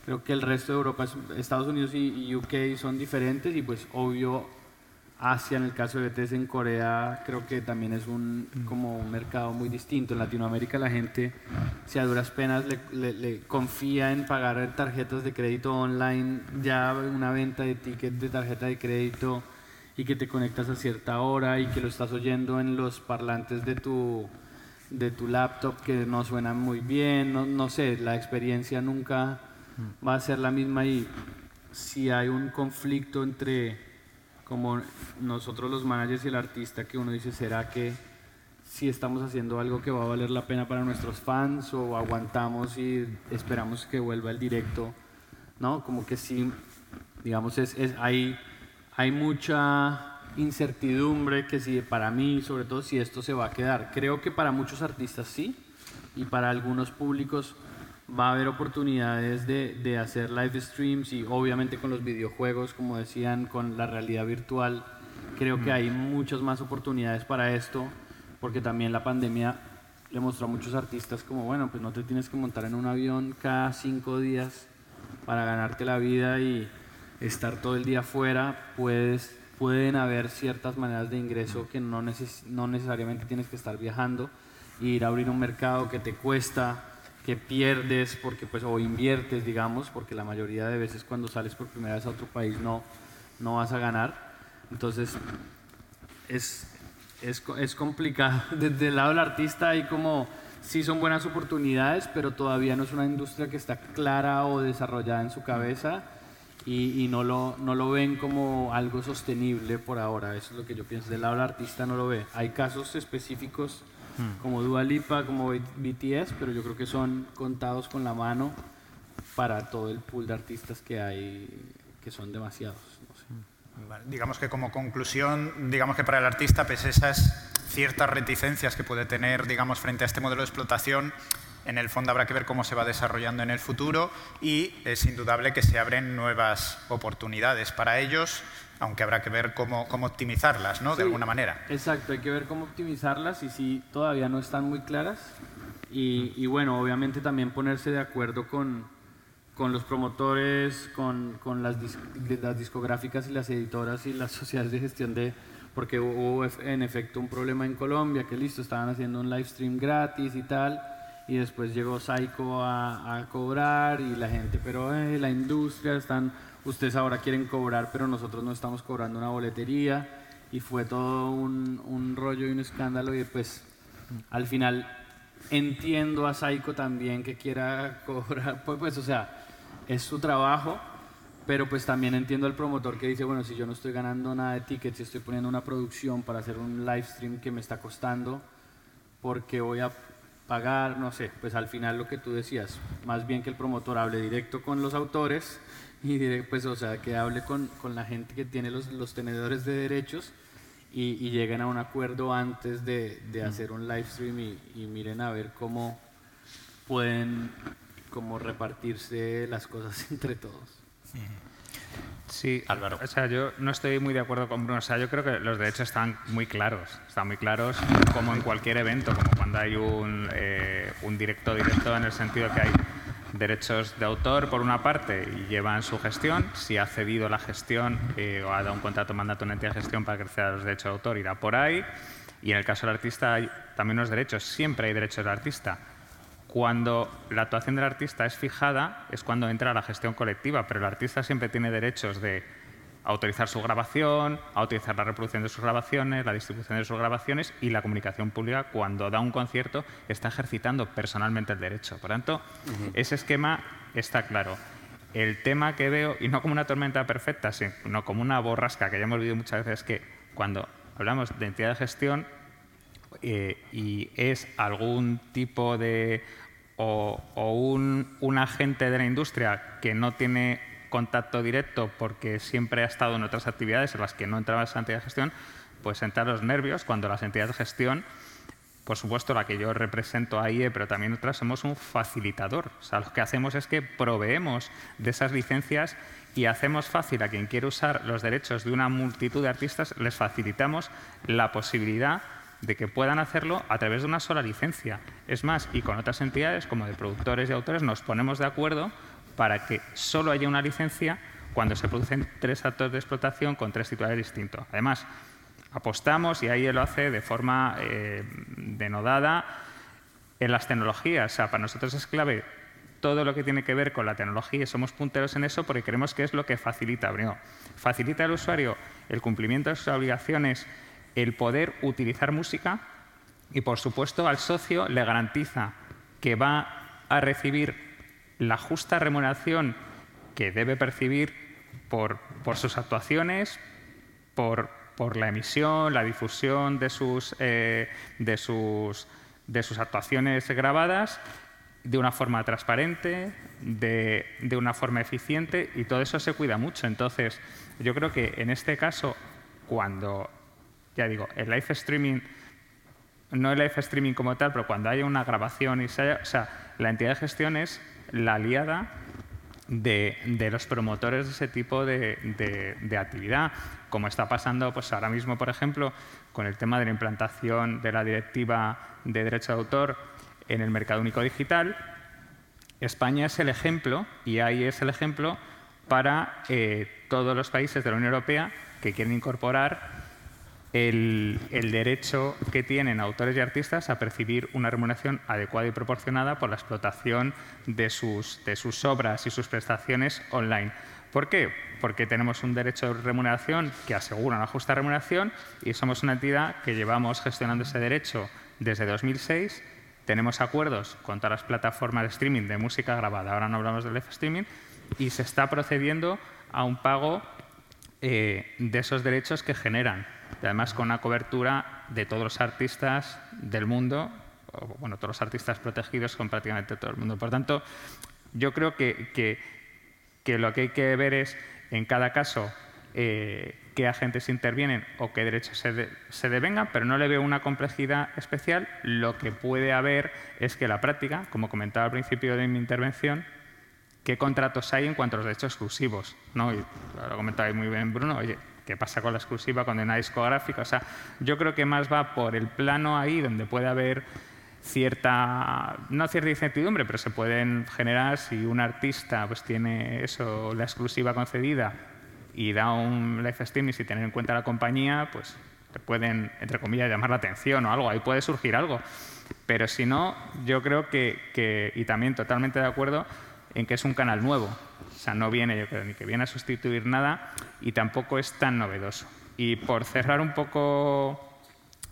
Creo que el resto de Europa, Estados Unidos y UK son diferentes y pues obvio Asia, en el caso de BTS en Corea, creo que también es un, como un mercado muy distinto. En Latinoamérica la gente, si a duras penas le, confía en pagar tarjetas de crédito online, ya una venta de ticket de tarjeta de crédito y que te conectas a cierta hora y que lo estás oyendo en los parlantes de tu, de tu laptop que no suenan muy bien, no, no sé, la experiencia nunca va a ser la misma y si hay un conflicto entre como nosotros los managers y el artista que uno dice, ¿será que si estamos haciendo algo que va a valer la pena para nuestros fans o aguantamos y esperamos que vuelva el directo? ¿No? Como que sí, digamos, es, es, hay, hay mucha incertidumbre que si para mí, sobre todo si esto se va a quedar. Creo que para muchos artistas sí y para algunos públicos va a haber oportunidades de, de, hacer live streams y obviamente con los videojuegos, como decían, con la realidad virtual, creo que hay muchas más oportunidades para esto, porque también la pandemia le mostró a muchos artistas como, bueno, pues no te tienes que montar en un avión cada cinco días para ganarte la vida y estar todo el día fuera, puedes, pueden haber ciertas maneras de ingreso que no, no necesariamente tienes que estar viajando, ir a abrir un mercado que te cuesta que pierdes porque pues o inviertes digamos porque la mayoría de veces cuando sales por primera vez a otro país no no vas a ganar entonces es, es, es complicado desde el lado del artista hay como sí son buenas oportunidades pero todavía no es una industria que está clara o desarrollada en su cabeza y, y, no, lo, no lo ven como algo sostenible por ahora. Eso es lo que yo pienso. Del lado del artista no lo ve. Hay casos específicos Como Dua Lipa, como BTS, pero yo creo que son contados con la mano para todo el pool de artistas que hay, que son demasiados. Hmm. digamos que como conclusión, digamos que para el artista, a esas ciertas reticencias que puede tener, digamos, frente a este modelo de explotación, en el fondo habrá que ver cómo se va desarrollando en el futuro y es indudable que se abren nuevas oportunidades para ellos aunque habrá que ver cómo, cómo optimizarlas, ¿no? de alguna manera. Exacto, hay que ver cómo optimizarlas y si todavía no están muy claras. Y, y bueno, obviamente también ponerse de acuerdo con, con los promotores, con, con las, las, discográficas y las editoras y las sociedades de gestión de... Porque hubo en efecto un problema en Colombia, que listo, estaban haciendo un live stream gratis y tal, y después llegó Psycho a, a cobrar y la gente, pero eh, la industria están ustedes ahora quieren cobrar, pero nosotros no estamos cobrando una boletería. Y fue todo un, rollo y un escándalo y pues al final entiendo a Saiko también que quiera cobrar, pues, pues o sea, es su trabajo, pero pues también entiendo al promotor que dice, bueno, si yo no estoy ganando nada de tickets y estoy poniendo una producción para hacer un live stream que me está costando, porque voy a pagar, no sé, pues al final lo que tú decías, más bien que el promotor hable directo con los autores y pues, o sea, que hable con, con la gente que tiene los, los tenedores de derechos y, y, lleguen a un acuerdo antes de, de hacer un live stream y, y, miren a ver cómo pueden como repartirse las cosas entre todos. Sí, Álvaro. O sea, yo no estoy muy de acuerdo con Bruno. O sea, yo creo que los derechos están muy claros. Están muy claros como en cualquier evento, como cuando hay un, eh, un directo directo en el sentido que hay derechos de autor por una parte llevan su gestión. Si ha cedido la gestión eh, o ha dado un contrato mandato a una entidad de gestión para crecer los derechos de autor, irá por ahí. Y en el caso del artista hay también unos derechos, siempre hay derechos del artista. Cuando la actuación del artista es fijada es cuando entra la gestión colectiva, pero el artista siempre tiene derechos de autorizar su grabación, autorizar la reproducción de sus grabaciones, la distribución de sus grabaciones y la comunicación pública cuando da un concierto está ejercitando personalmente el derecho. Por tanto, ese esquema está claro. El tema que veo, y no como una tormenta perfecta, sino como una borrasca que ya hemos vivido muchas veces, es que cuando hablamos de entidad de gestión eh, y es algún tipo de o, un, un agente de la industria que no tiene contacto directo porque siempre ha estado en otras actividades en las que no entraba esa entidad de gestión, pues entrar los nervios cuando las entidades de gestión por supuesto, la que yo represento a IE, pero también nosotros somos un facilitador. O sea, lo que hacemos es que proveemos de esas licencias y hacemos fácil a quien quiere usar los derechos de una multitud de artistas, les facilitamos la posibilidad de que puedan hacerlo a través de una sola licencia. Es más, y con otras entidades como de productores y autores nos ponemos de acuerdo para que solo haya una licencia cuando se producen tres actos de explotación con tres titulares distintos. Además, apostamos, y ahí lo hace de forma eh, denodada, en las tecnologías. O sea, para nosotros es clave todo lo que tiene que ver con la tecnología y somos punteros en eso porque creemos que es lo que facilita. Primero, facilita al usuario el cumplimiento de sus obligaciones, el poder utilizar música y, por supuesto, al socio le garantiza que va a recibir la justa remuneración que debe percibir por, sus actuaciones, por, la emisión, la difusión de sus, eh, de sus, de sus actuaciones grabadas de una forma transparente, de, una forma eficiente y todo eso se cuida mucho. Entonces, yo creo que en este caso, cuando, ya digo, el live streaming, no el live streaming como tal, pero cuando haya una grabación y se haya, o sea, la entidad de gestión es la aliada de, los promotores de ese tipo de, de, actividad, como está pasando pues ahora mismo, por ejemplo, con el tema de la implantación de la directiva de derecho de autor en el mercado único digital. España es el ejemplo, y ahí es el ejemplo para eh, todos los países de la Unión Europea que quieren incorporar el, derecho que tienen autores y artistas a percibir una remuneración adecuada y proporcionada por la explotación de sus, obras y sus prestaciones online. ¿Por qué? Porque tenemos un derecho de remuneración que asegura una justa remuneración y somos una entidad que llevamos gestionando ese derecho desde 2006 tenemos acuerdos con todas las plataformas de streaming de música grabada, ahora no hablamos del live streaming, y se está procediendo a un pago eh, de esos derechos que generan, y además con una cobertura de todos los artistas del mundo, bueno, todos los artistas protegidos con prácticamente todo el mundo. Por tanto, yo creo que, que lo que hay que ver es, en cada caso, eh, qué agentes intervienen o qué derechos se, devengan, pero no le veo una complejidad especial. Lo que puede haber es que la práctica, como comentaba al principio de mi intervención, qué contratos hay en cuanto a los derechos exclusivos. ¿no? Y lo comentaba muy bien Bruno, oye, ¿qué pasa con la exclusiva hay una discográfica? O sea, yo creo que más va por el plano ahí donde puede haber cierta, no cierta incertidumbre, pero se pueden generar si un artista pues, tiene eso, la exclusiva concedida y da un live streaming sin tener en cuenta la compañía, pues te pueden, entre comillas, llamar la atención o algo, ahí puede surgir algo. Pero si no, yo creo que, y también totalmente de acuerdo, en que es un canal nuevo. O sea, no viene, yo creo, ni que viene a sustituir nada y tampoco es tan novedoso. Y por cerrar un poco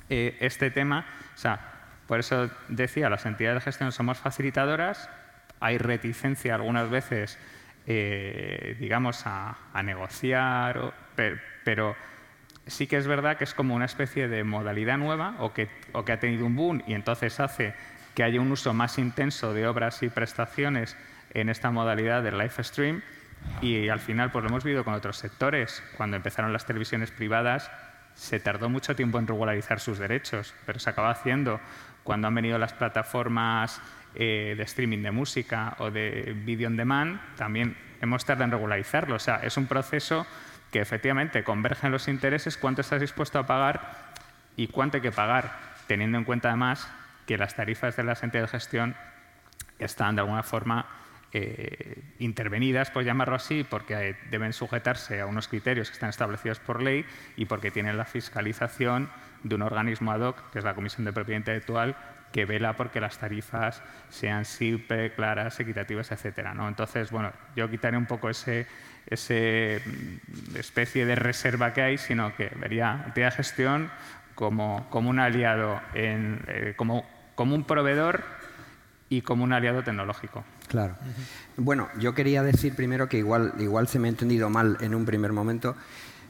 eh, este tema, o sea, por eso decía, las entidades de gestión somos facilitadoras, hay reticencia algunas veces eh, digamos, a, negociar, pero, sí que es verdad que es como una especie de modalidad nueva o que, o que ha tenido un boom y entonces hace que haya un uso más intenso de obras y prestaciones en esta modalidad del live stream y al final pues lo hemos visto con otros sectores. Cuando empezaron las televisiones privadas se tardó mucho tiempo en regularizar sus derechos, pero se acaba haciendo. Cuando han venido las plataformas eh, de streaming de música o de video on demand, también hemos tardado en regularizarlo. O sea, es un proceso que efectivamente convergen los intereses, cuánto estás dispuesto a pagar y cuánto hay que pagar, teniendo en cuenta además que las tarifas de las entidades de gestión están de alguna forma eh, intervenidas, por llamarlo así, porque deben sujetarse a unos criterios que están establecidos por ley y porque tienen la fiscalización de un organismo ad hoc, que es la Comisión de Propiedad Intelectual, que vela porque las tarifas sean simples, claras, equitativas, etcétera. ¿no? Entonces, bueno, yo quitaré un poco ese, mm, especie de reserva que hay, sino que vería entidad gestión como, un aliado, en, eh, como un proveedor y como un aliado tecnológico. Claro. Bueno, yo quería decir primero que igual, igual se me ha entendido mal en un primer momento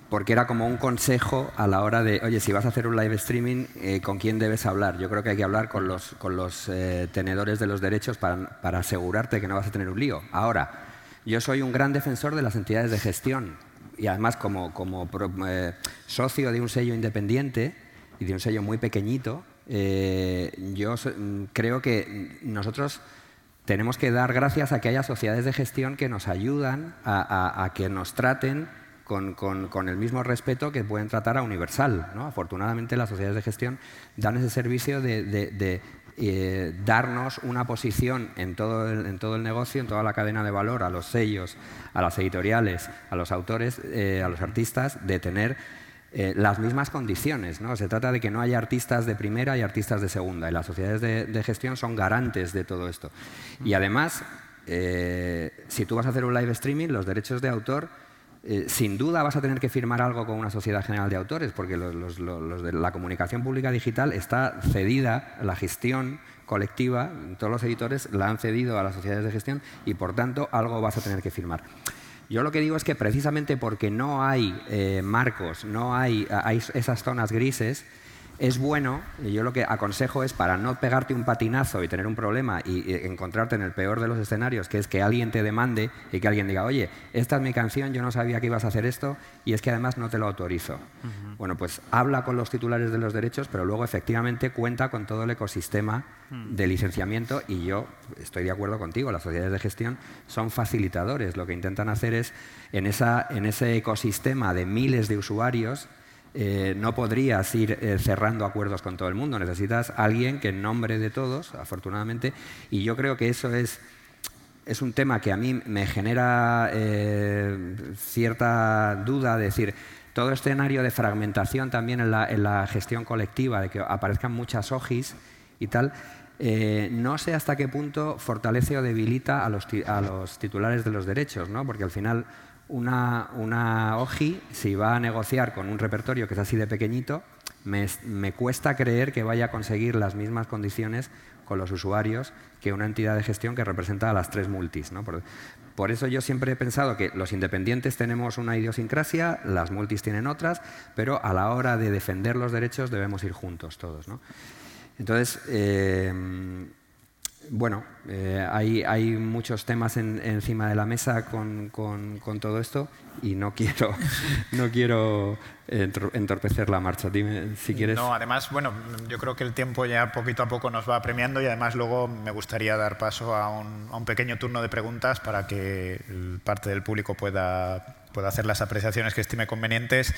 porque era como un consejo a la hora de, oye, si vas a hacer un live streaming, eh, ¿con quién debes hablar? Yo creo que hay que hablar con los, con los eh, tenedores de los derechos para, para, asegurarte que no vas a tener un lío. Ahora, yo soy un gran defensor de las entidades de gestión y además como, como eh, socio de un sello independiente y de un sello muy pequeñito, yo mm, creo que nosotros tenemos que dar gracias a que haya sociedades de gestión que nos ayudan a, que nos traten con, el mismo respeto que pueden tratar a Universal. Afortunadamente las sociedades de gestión dan ese servicio de, eh, darnos una posición en todo, el, en todo el negocio, en toda la cadena de valor, a los sellos, a las editoriales, a los autores, eh, a los artistas, de tener eh, las mismas condiciones. ¿no? Se trata de que no haya artistas de primera y artistas de segunda. Y las sociedades de, gestión son garantes de todo esto. Y además, eh, si tú vas a hacer un live streaming, los derechos de autor, eh, sin duda vas a tener que firmar algo con una sociedad general de autores, porque los, de la comunicación pública digital está cedida, la gestión colectiva, todos los editores la han cedido a las sociedades de gestión y por tanto algo vas a tener que firmar. Yo lo que digo es que precisamente porque no hay eh, marcos, no hay, hay esas zonas grises, es bueno, y yo lo que aconsejo es para no pegarte un patinazo y tener un problema y, encontrarte en el peor de los escenarios, que es que alguien te demande y que alguien diga, oye, esta es mi canción, yo no sabía que ibas a hacer esto y es que además no te lo autorizo. Bueno, pues habla con los titulares de los derechos, pero luego efectivamente cuenta con todo el ecosistema. De licenciamiento y yo estoy de acuerdo contigo, las sociedades de gestión son facilitadores, lo que intentan hacer es en, esa, en ese ecosistema de miles de usuarios, eh, no podrías ir eh, cerrando acuerdos con todo el mundo. Necesitas alguien que en nombre de todos, afortunadamente, y yo creo que eso es, es un tema que a mí me genera eh, cierta duda de decir, todo escenario de fragmentación también en la, gestión colectiva, de que aparezcan muchas OGIs y tal, no sé hasta qué punto fortalece o debilita a los, a los titulares de los derechos, ¿no? porque al final una, una OJI, si va a negociar con un repertorio que es así de pequeñito, me, cuesta creer que vaya a conseguir las mismas condiciones con los usuarios que una entidad de gestión que representa a las tres multis. Por, eso yo siempre he pensado que los independientes tenemos una idiosincrasia, las multis tienen otras, pero a la hora de defender los derechos debemos ir juntos todos. Entonces, eh, bueno, eh, hay, muchos temas encima de la mesa con, todo esto y no quiero, no quiero entorpecer la marcha. Dime si quieres. No, además, bueno, yo creo que el tiempo ya poquito a poco nos va apremiando y además luego me gustaría dar paso a un, a un pequeño turno de preguntas para que parte del público pueda pueda hacer las apreciaciones que estime convenientes.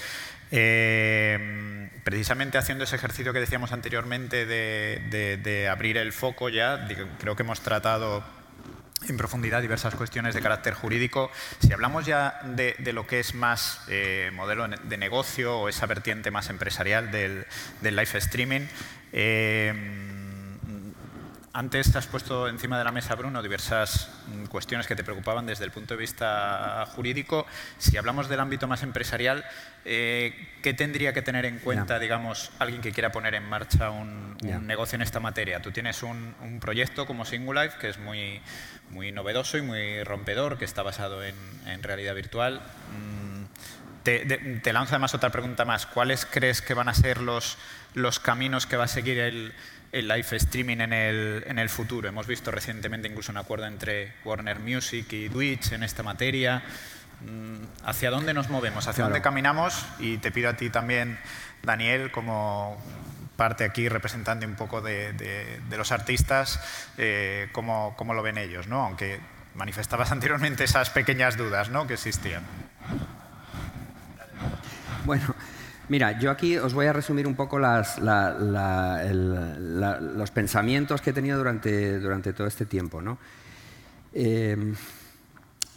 Eh, precisamente haciendo ese ejercicio que decíamos anteriormente de, abrir el foco ya, creo que hemos tratado en profundidad diversas cuestiones de carácter jurídico. Si hablamos ya de, lo que es más eh, modelo de negocio o esa vertiente más empresarial del, live streaming, eh, antes has puesto encima de la mesa, Bruno, diversas mm, cuestiones que te preocupaban desde el punto de vista jurídico. Si hablamos del ámbito más empresarial, eh, ¿qué tendría que tener en cuenta, digamos, alguien que quiera poner en marcha un, negocio en esta materia? Tú tienes un, proyecto como Singulife que es muy, muy novedoso y muy rompedor, que está basado en, realidad virtual. Mm, te, te, lanzo además otra pregunta más. ¿Cuáles crees que van a ser los, los caminos que va a seguir el el live streaming en el, en el futuro. Hemos visto recientemente incluso un acuerdo entre Warner Music y Twitch en esta materia. Mm, ¿Hacia dónde nos movemos? ¿Hacia dónde caminamos? Y te pido a ti también, Daniel, como parte aquí representante un poco de, de, los artistas, eh, cómo, cómo, lo ven ellos, ¿no? aunque manifestabas anteriormente esas pequeñas dudas ¿no? que existían. Bueno, Mira, yo aquí os voy a resumir un poco los pensamientos que he tenido durante, todo este tiempo. Em,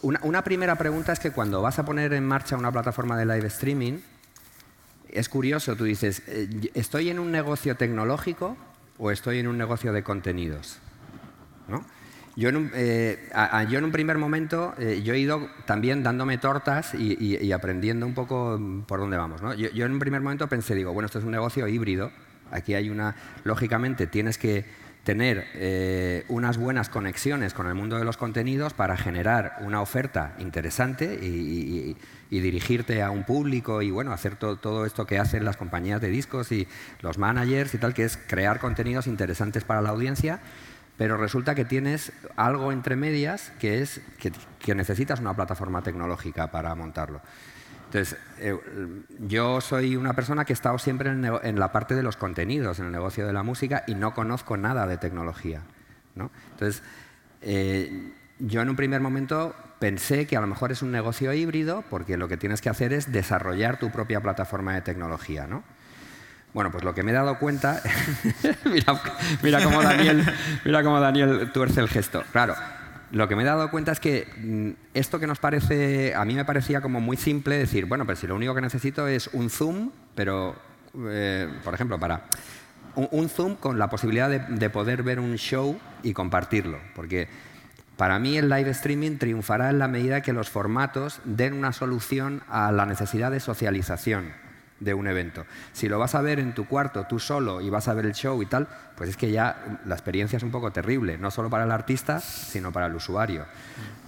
una, primera pregunta es que cuando vas a poner en marcha una plataforma de live streaming, es curioso, tú dices, eh, ¿estoy en un negocio tecnológico o estoy en un negocio de contenidos? ¿No? Yo en, un, eh, yo en un primer momento, eh, yo he ido también dándome tortas y, aprendiendo un poco por dónde vamos. Yo, en un primer momento pensé, digo, bueno, esto es un negocio híbrido. Aquí hay una, lógicamente, tienes que tener eh, unas buenas conexiones con el mundo de los contenidos para generar una oferta interesante y, dirigirte a un público y bueno, hacer todo esto que hacen las compañías de discos y los managers y tal, que es crear contenidos interesantes para la audiencia pero resulta que tienes algo entre medias que es que, necesitas una plataforma tecnológica para montarlo. Entonces, eh, yo soy una persona que he estado siempre en, la parte de los contenidos, en el negocio de la música, y no conozco nada de tecnología. ¿no? Entonces, eh, yo en un primer momento pensé que a lo mejor es un negocio híbrido, porque lo que tienes que hacer es desarrollar tu propia plataforma de tecnología. ¿no? Bueno, pues lo que me he dado cuenta, mira, cómo Daniel, mira cómo Daniel tuerce el gesto. Claro, lo que me he dado cuenta es que mm, esto que nos parece, a mí me parecía como muy simple decir, bueno, pues si lo único que necesito es un zoom, pero, eh, por ejemplo, para un, zoom con la posibilidad de, poder ver un show y compartirlo, porque para mí el live streaming triunfará en la medida que los formatos den una solución a la necesidad de socialización de un evento. Si lo vas a ver en tu cuarto tú solo y vas a ver el show y tal, pues es que ya la experiencia es un poco terrible, no solo para el artista, sino para el usuario.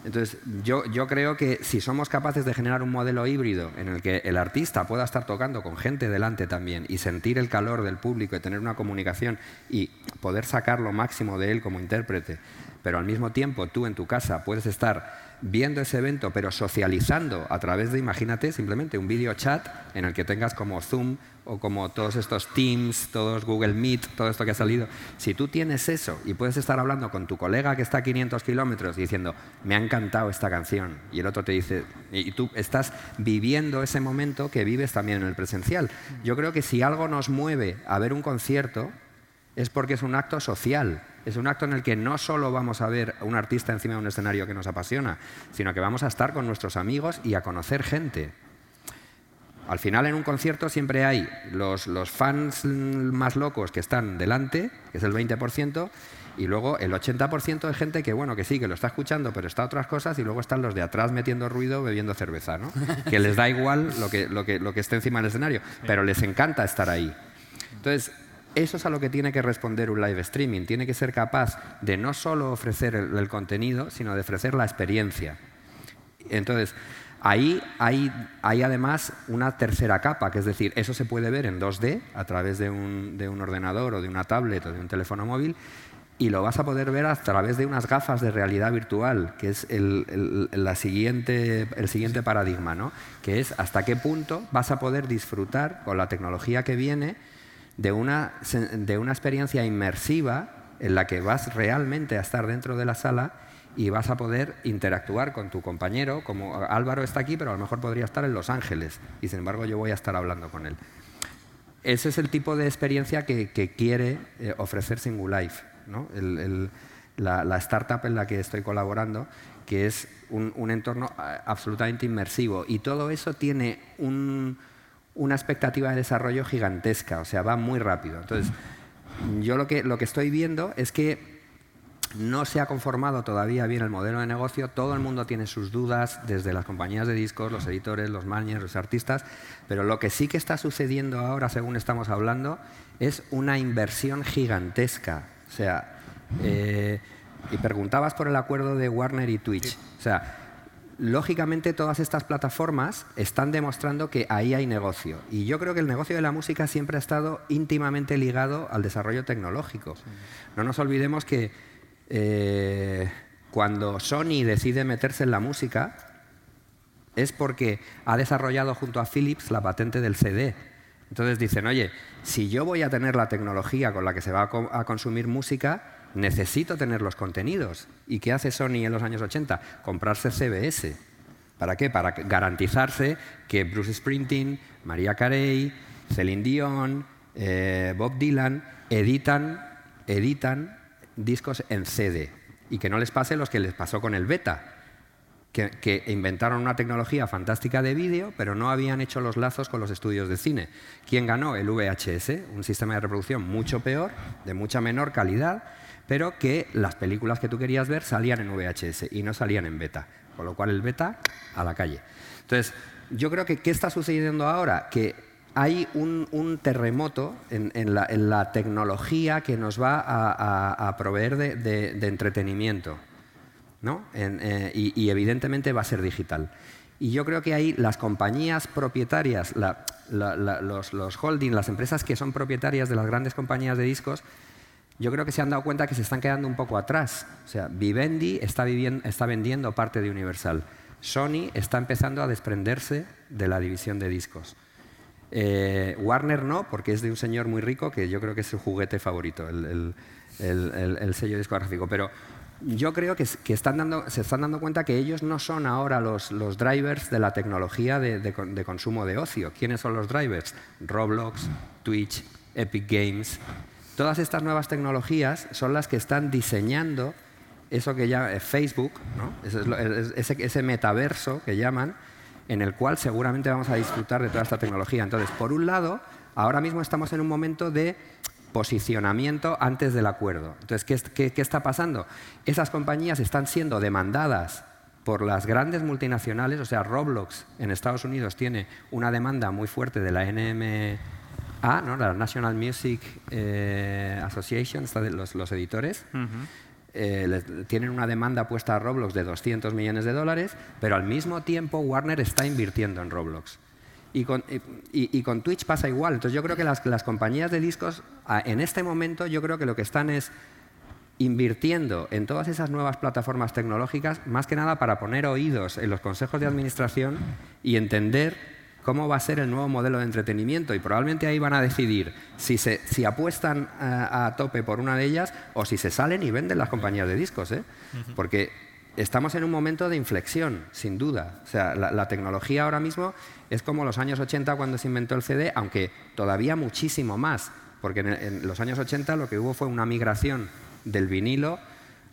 Entonces, yo, yo creo que si somos capaces de generar un modelo híbrido en el que el artista pueda estar tocando con gente delante también y sentir el calor del público y tener una comunicación y poder sacar lo máximo de él como intérprete, pero al mismo tiempo tú en tu casa puedes estar viendo ese evento, pero socializando a través de, imagínate, simplemente un video chat en el que tengas como Zoom o como todos estos Teams, todos Google Meet, todo esto que ha salido. Si tú tienes eso y puedes estar hablando con tu colega que está a 500 kilómetros diciendo, me ha encantado esta canción, y el otro te dice, y tú estás viviendo ese momento que vives también en el presencial. Yo creo que si algo nos mueve a ver un concierto, es porque es un acto social es un acto en el que no solo vamos a ver a un artista encima de un escenario que nos apasiona, sino que vamos a estar con nuestros amigos y a conocer gente. Al final en un concierto siempre hay los, fans más locos que están delante, que es el 20%, y luego el 80% de gente que, bueno, que sí, que lo está escuchando, pero está a otras cosas, y luego están los de atrás metiendo ruido, bebiendo cerveza, ¿no? que les da igual lo que, lo, que, lo que esté encima del escenario, pero les encanta estar ahí. Entonces, eso es a lo que tiene que responder un live streaming. Tiene que ser capaz de no solo ofrecer el, contenido, sino de ofrecer la experiencia. Entonces, ahí hay, además una tercera capa, que es decir, eso se puede ver en 2D a través de un, ordenador o de una tablet o de un teléfono móvil y lo vas a poder ver a través de unas gafas de realidad virtual, que es el, la siguiente, el siguiente paradigma, ¿no? que es hasta qué punto vas a poder disfrutar con la tecnología que viene de una, de una experiencia inmersiva en la que vas realmente a estar dentro de la sala y vas a poder interactuar con tu compañero, como Álvaro está aquí, pero a lo mejor podría estar en Los Ángeles, y sin embargo yo voy a estar hablando con él. Ese es el tipo de experiencia que, quiere eh, ofrecer Singulife, ¿no? la, startup en la que estoy colaborando, que es un, un entorno absolutamente inmersivo. Y todo eso tiene un, una expectativa de desarrollo gigantesca, o sea, va muy rápido. Entonces, yo lo que, lo que estoy viendo es que no se ha conformado todavía bien el modelo de negocio, todo el mundo tiene sus dudas, desde las compañías de discos, los editores, los managers, los artistas, pero lo que sí que está sucediendo ahora, según estamos hablando, es una inversión gigantesca. O sea, eh, y preguntabas por el acuerdo de Warner y Twitch. O sea, lógicamente todas estas plataformas están demostrando que ahí hay negocio. Y yo creo que el negocio de la música siempre ha estado íntimamente ligado al desarrollo tecnológico. No nos olvidemos que eh, cuando Sony decide meterse en la música es porque ha desarrollado junto a Philips la patente del CD. Entonces dicen, oye, si yo voy a tener la tecnología con la que se va a consumir música, necesito tener los contenidos. ¿Y qué hace Sony en los años 80? Comprarse CBS. ¿Para qué? Para garantizarse que Bruce Springsteen, María Carey, Celine Dion, eh, Bob Dylan editan, editan discos en CD y que no les pase lo que les pasó con el beta, que, que, inventaron una tecnología fantástica de vídeo, pero no habían hecho los lazos con los estudios de cine. ¿Quién ganó? El VHS, un sistema de reproducción mucho peor, de mucha menor calidad, pero que las películas que tú querías ver salían en VHS y no salían en beta, con lo cual el beta a la calle. Entonces, yo creo que ¿qué está sucediendo ahora? Que hay un, terremoto en, la, tecnología que nos va a, proveer de, entretenimiento. ¿no? Eh, y, evidentemente va a ser digital. Y yo creo que ahí las compañías propietarias, los, los holding, las empresas que son propietarias de las grandes compañías de discos, yo creo que se han dado cuenta que se están quedando un poco atrás. O sea, Vivendi está, está vendiendo parte de Universal. Sony está empezando a desprenderse de la división de discos. Eh, Warner no, porque es de un señor muy rico que yo creo que es su juguete favorito, el, sello discográfico. Pero yo creo que, están dando, se están dando cuenta que ellos no son ahora los, drivers de la tecnología de, consumo de ocio. ¿Quiénes son los drivers? Roblox, Twitch, Epic Games. Todas estas nuevas tecnologías son las que están diseñando eso que llama Facebook, ese metaverso que llaman, en el cual seguramente vamos a disfrutar de toda esta tecnología. Entonces, por un lado, ahora mismo estamos en un momento de posicionamiento antes del acuerdo. Entonces, ¿qué, está pasando? Esas compañías están siendo demandadas por las grandes multinacionales, o sea, Roblox en Estados Unidos tiene una demanda muy fuerte de la NMA, ¿no? la National Music eh, Association, los, los editores, eh, tienen una demanda puesta a Roblox de 200 millones de dólares, pero al mismo tiempo Warner está invirtiendo en Roblox. Y con, y, con Twitch pasa igual. Entonces yo creo que las, las, compañías de discos, en este momento, yo creo que lo que están es invirtiendo en todas esas nuevas plataformas tecnológicas, más que nada para poner oídos en los consejos de administración y entender cómo va a ser el nuevo modelo de entretenimiento y probablemente ahí van a decidir si, se, si apuestan a, tope por una de ellas o si se salen y venden las compañías de discos. ¿eh? Porque estamos en un momento de inflexión, sin duda. O sea, la, tecnología ahora mismo es como los años 80 cuando se inventó el CD, aunque todavía muchísimo más, porque en, los años 80 lo que hubo fue una migración del vinilo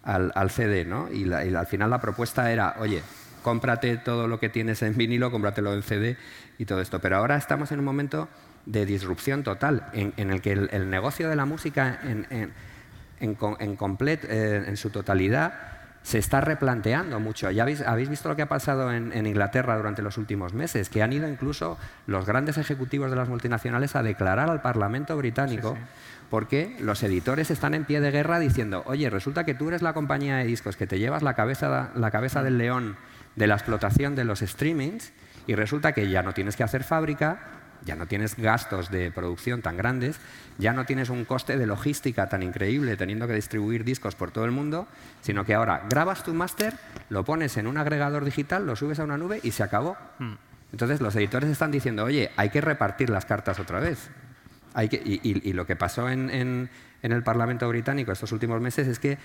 al, CD, ¿no? y al final la propuesta era, oye, cómprate todo lo que tienes en vinilo, cómpratelo en CD y todo esto. Pero ahora estamos en un momento de disrupción total, en, el que el, negocio de la música en, en, eh, en su totalidad se está replanteando mucho. Ya habéis, visto lo que ha pasado en, Inglaterra durante los últimos meses, que han ido incluso los grandes ejecutivos de las multinacionales a declarar al Parlamento británico porque los editores están en pie de guerra diciendo, oye, resulta que tú eres la compañía de discos que te llevas la cabeza, la cabeza del león de la explotación de los streamings y resulta que ya no tienes que hacer fábrica, ya no tienes gastos de producción tan grandes, ya no tienes un coste de logística tan increíble teniendo que distribuir discos por todo el mundo, sino que ahora grabas tu máster, lo pones en un agregador digital, lo subes a una nube y se acabó. Hmm. Entonces los editores están diciendo, oye, hay que repartir las cartas otra vez. Hay que, y, lo que pasó en, en el Parlamento británico estos últimos meses es que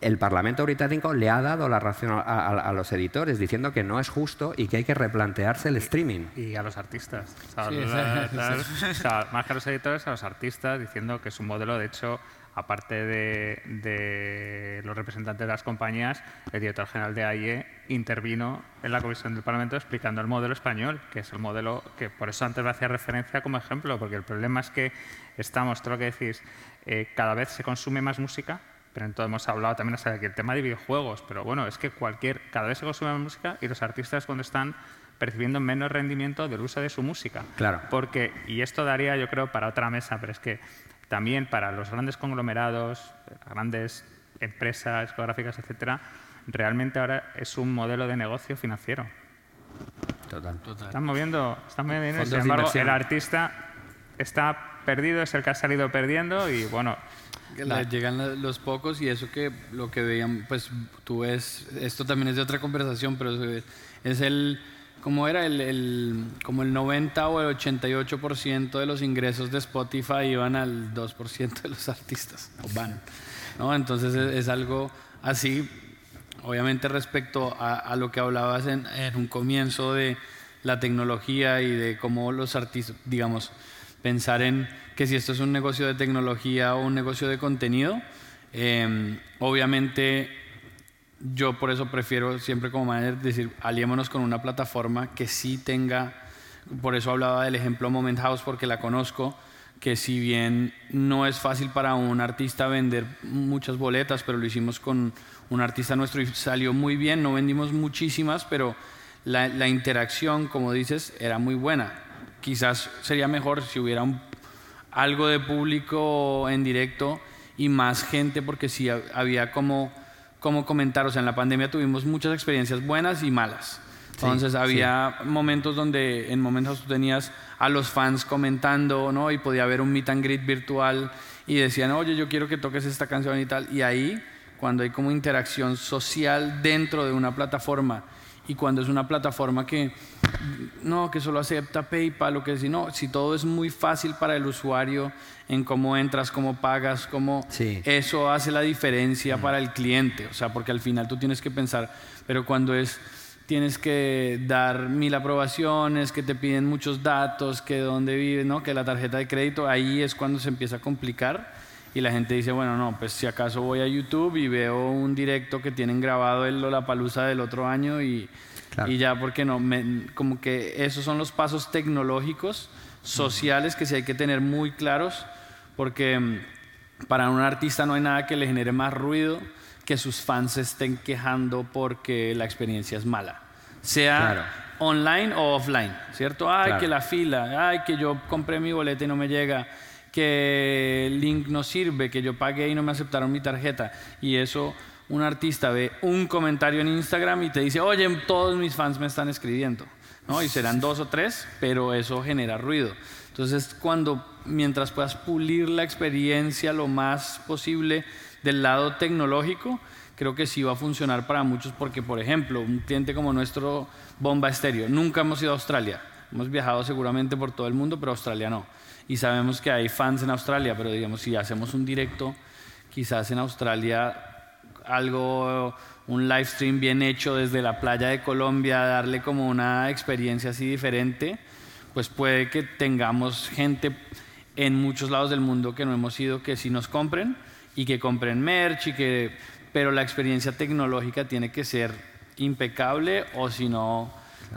el Parlamento británico le ha dado la razón a, los editores diciendo que no es justo y que hay que replantearse el streaming. Y a los artistas. más que a los editores, a los artistas diciendo que es un modelo, de hecho, aparte de, los representantes de las compañías, el director general de AIE intervino en la comisión del Parlamento explicando el modelo español, que es el modelo que por eso antes me hacía referencia como ejemplo, porque el problema es que estamos, todo lo que decís, eh, cada vez se consume más música pero entonces hemos hablado también o el tema de videojuegos, pero bueno, es que cualquier, cada vez se consume más música y los artistas cuando están percibiendo menos rendimiento del uso de su música. Claro. Porque, y esto daría yo creo para otra mesa, pero es que también para los grandes conglomerados, grandes empresas discográficas, etcétera, realmente ahora es un modelo de negocio financiero. Total. Están moviendo, están moviendo sin embargo, el artista está perdido, es el que ha salido perdiendo y bueno, llegan los pocos y eso que lo que veían, pues tú ves, esto también es de otra conversación, pero es el, como era el, como el 90 o el 88% de los ingresos de Spotify iban al 2% de los artistas, o van, ¿no? Entonces es, algo así, obviamente respecto a, lo que hablabas en, en un comienzo de la tecnología y de cómo los artistas, digamos, pensar en que si esto es un negocio de tecnología o un negocio de contenido, em, obviamente yo por eso prefiero siempre como manager decir, aliémonos con una plataforma que sí tenga, por eso hablaba del ejemplo Moment House porque la conozco, que si bien no es fácil para un artista vender muchas boletas, pero lo hicimos con un artista nuestro y salió muy bien, no vendimos muchísimas, pero la, la interacción, como dices, era muy buena. Quizás sería mejor si hubiera un algo de público en directo y más gente porque sí había como, como comentar, o sea, en la pandemia tuvimos muchas experiencias buenas y malas. Entonces había momentos donde en momentos tú tenías a los fans comentando, ¿no? Y podía haber un meet and greet virtual y decían, oye, yo quiero que toques esta canción y tal. Y ahí, cuando hay como interacción social dentro de una plataforma y cuando es una plataforma que no, que solo acepta PayPal o que si no, si todo es muy fácil para el usuario en cómo entras, cómo pagas, cómo eso hace la diferencia para el cliente, o sea, porque al final tú tienes que pensar, pero cuando es tienes que dar mil aprobaciones, que te piden muchos datos, que dónde vives, ¿no? que la tarjeta de crédito, ahí es cuando se empieza a complicar y la gente dice, bueno, no, pues si acaso voy a YouTube y veo un directo que tienen grabado el Lollapalooza del otro año y, y ya, porque no? como que esos son los pasos tecnológicos, sociales, que sí hay que tener muy claros, porque mm, para un artista no hay nada que le genere más ruido que sus fans se estén quejando porque la experiencia es mala. Sea online o offline, ¿cierto? Ay, que la fila, ay, que yo compré mi boleta y no me llega, que el link no sirve, que yo pagué y no me aceptaron mi tarjeta. Y eso, un artista ve un comentario en Instagram y te dice, oye, todos mis fans me están escribiendo. ¿no? Y serán dos o tres, pero eso genera ruido. Entonces, cuando, mientras puedas pulir la experiencia lo más posible, del lado tecnológico, creo que sí va a funcionar para muchos porque, por ejemplo, un cliente como nuestro Bomba Estéreo, nunca hemos ido a Australia. Hemos viajado seguramente por todo el mundo, pero Australia no. Y sabemos que hay fans en Australia, pero digamos, si hacemos un directo, quizás en Australia algo, un live stream bien hecho desde la playa de Colombia, darle como una experiencia así diferente, pues puede que tengamos gente en muchos lados del mundo que no hemos ido que sí nos compren y que compren merch, y que, pero la experiencia tecnológica tiene que ser impecable o si no,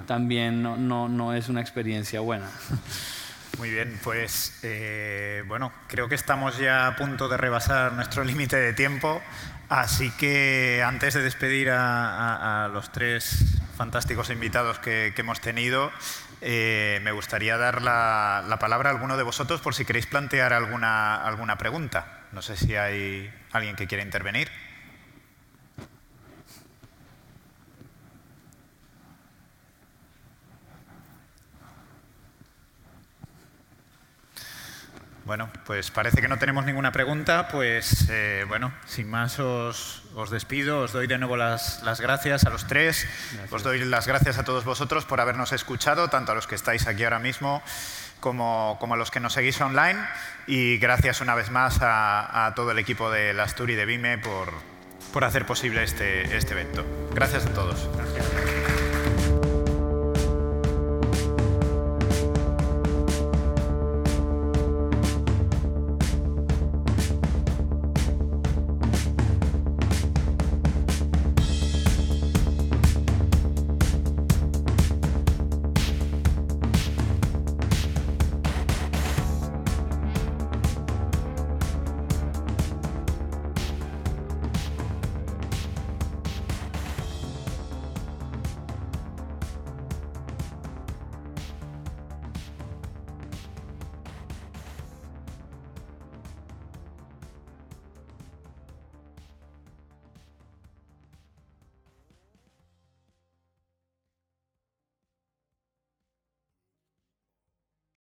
también no, no, no, es una experiencia buena. Muy bien, pues eh, bueno, creo que estamos ya a punto de rebasar nuestro límite de tiempo, así que antes de despedir a, los tres fantásticos invitados que, hemos tenido, eh, me gustaría dar la, la, palabra a alguno de vosotros por si queréis plantear alguna, alguna pregunta. No sé si hay alguien que quiera intervenir. Bueno, pues parece que no tenemos ninguna pregunta, pues eh, bueno, sin más os, despido, os doy de nuevo las, gracias a los tres, os doy las gracias a todos vosotros por habernos escuchado, tanto a los que estáis aquí ahora mismo como, a los que nos seguís online y gracias una vez más a, todo el equipo de Lasturi y de Vime por, por hacer posible este, este evento. Gracias a todos.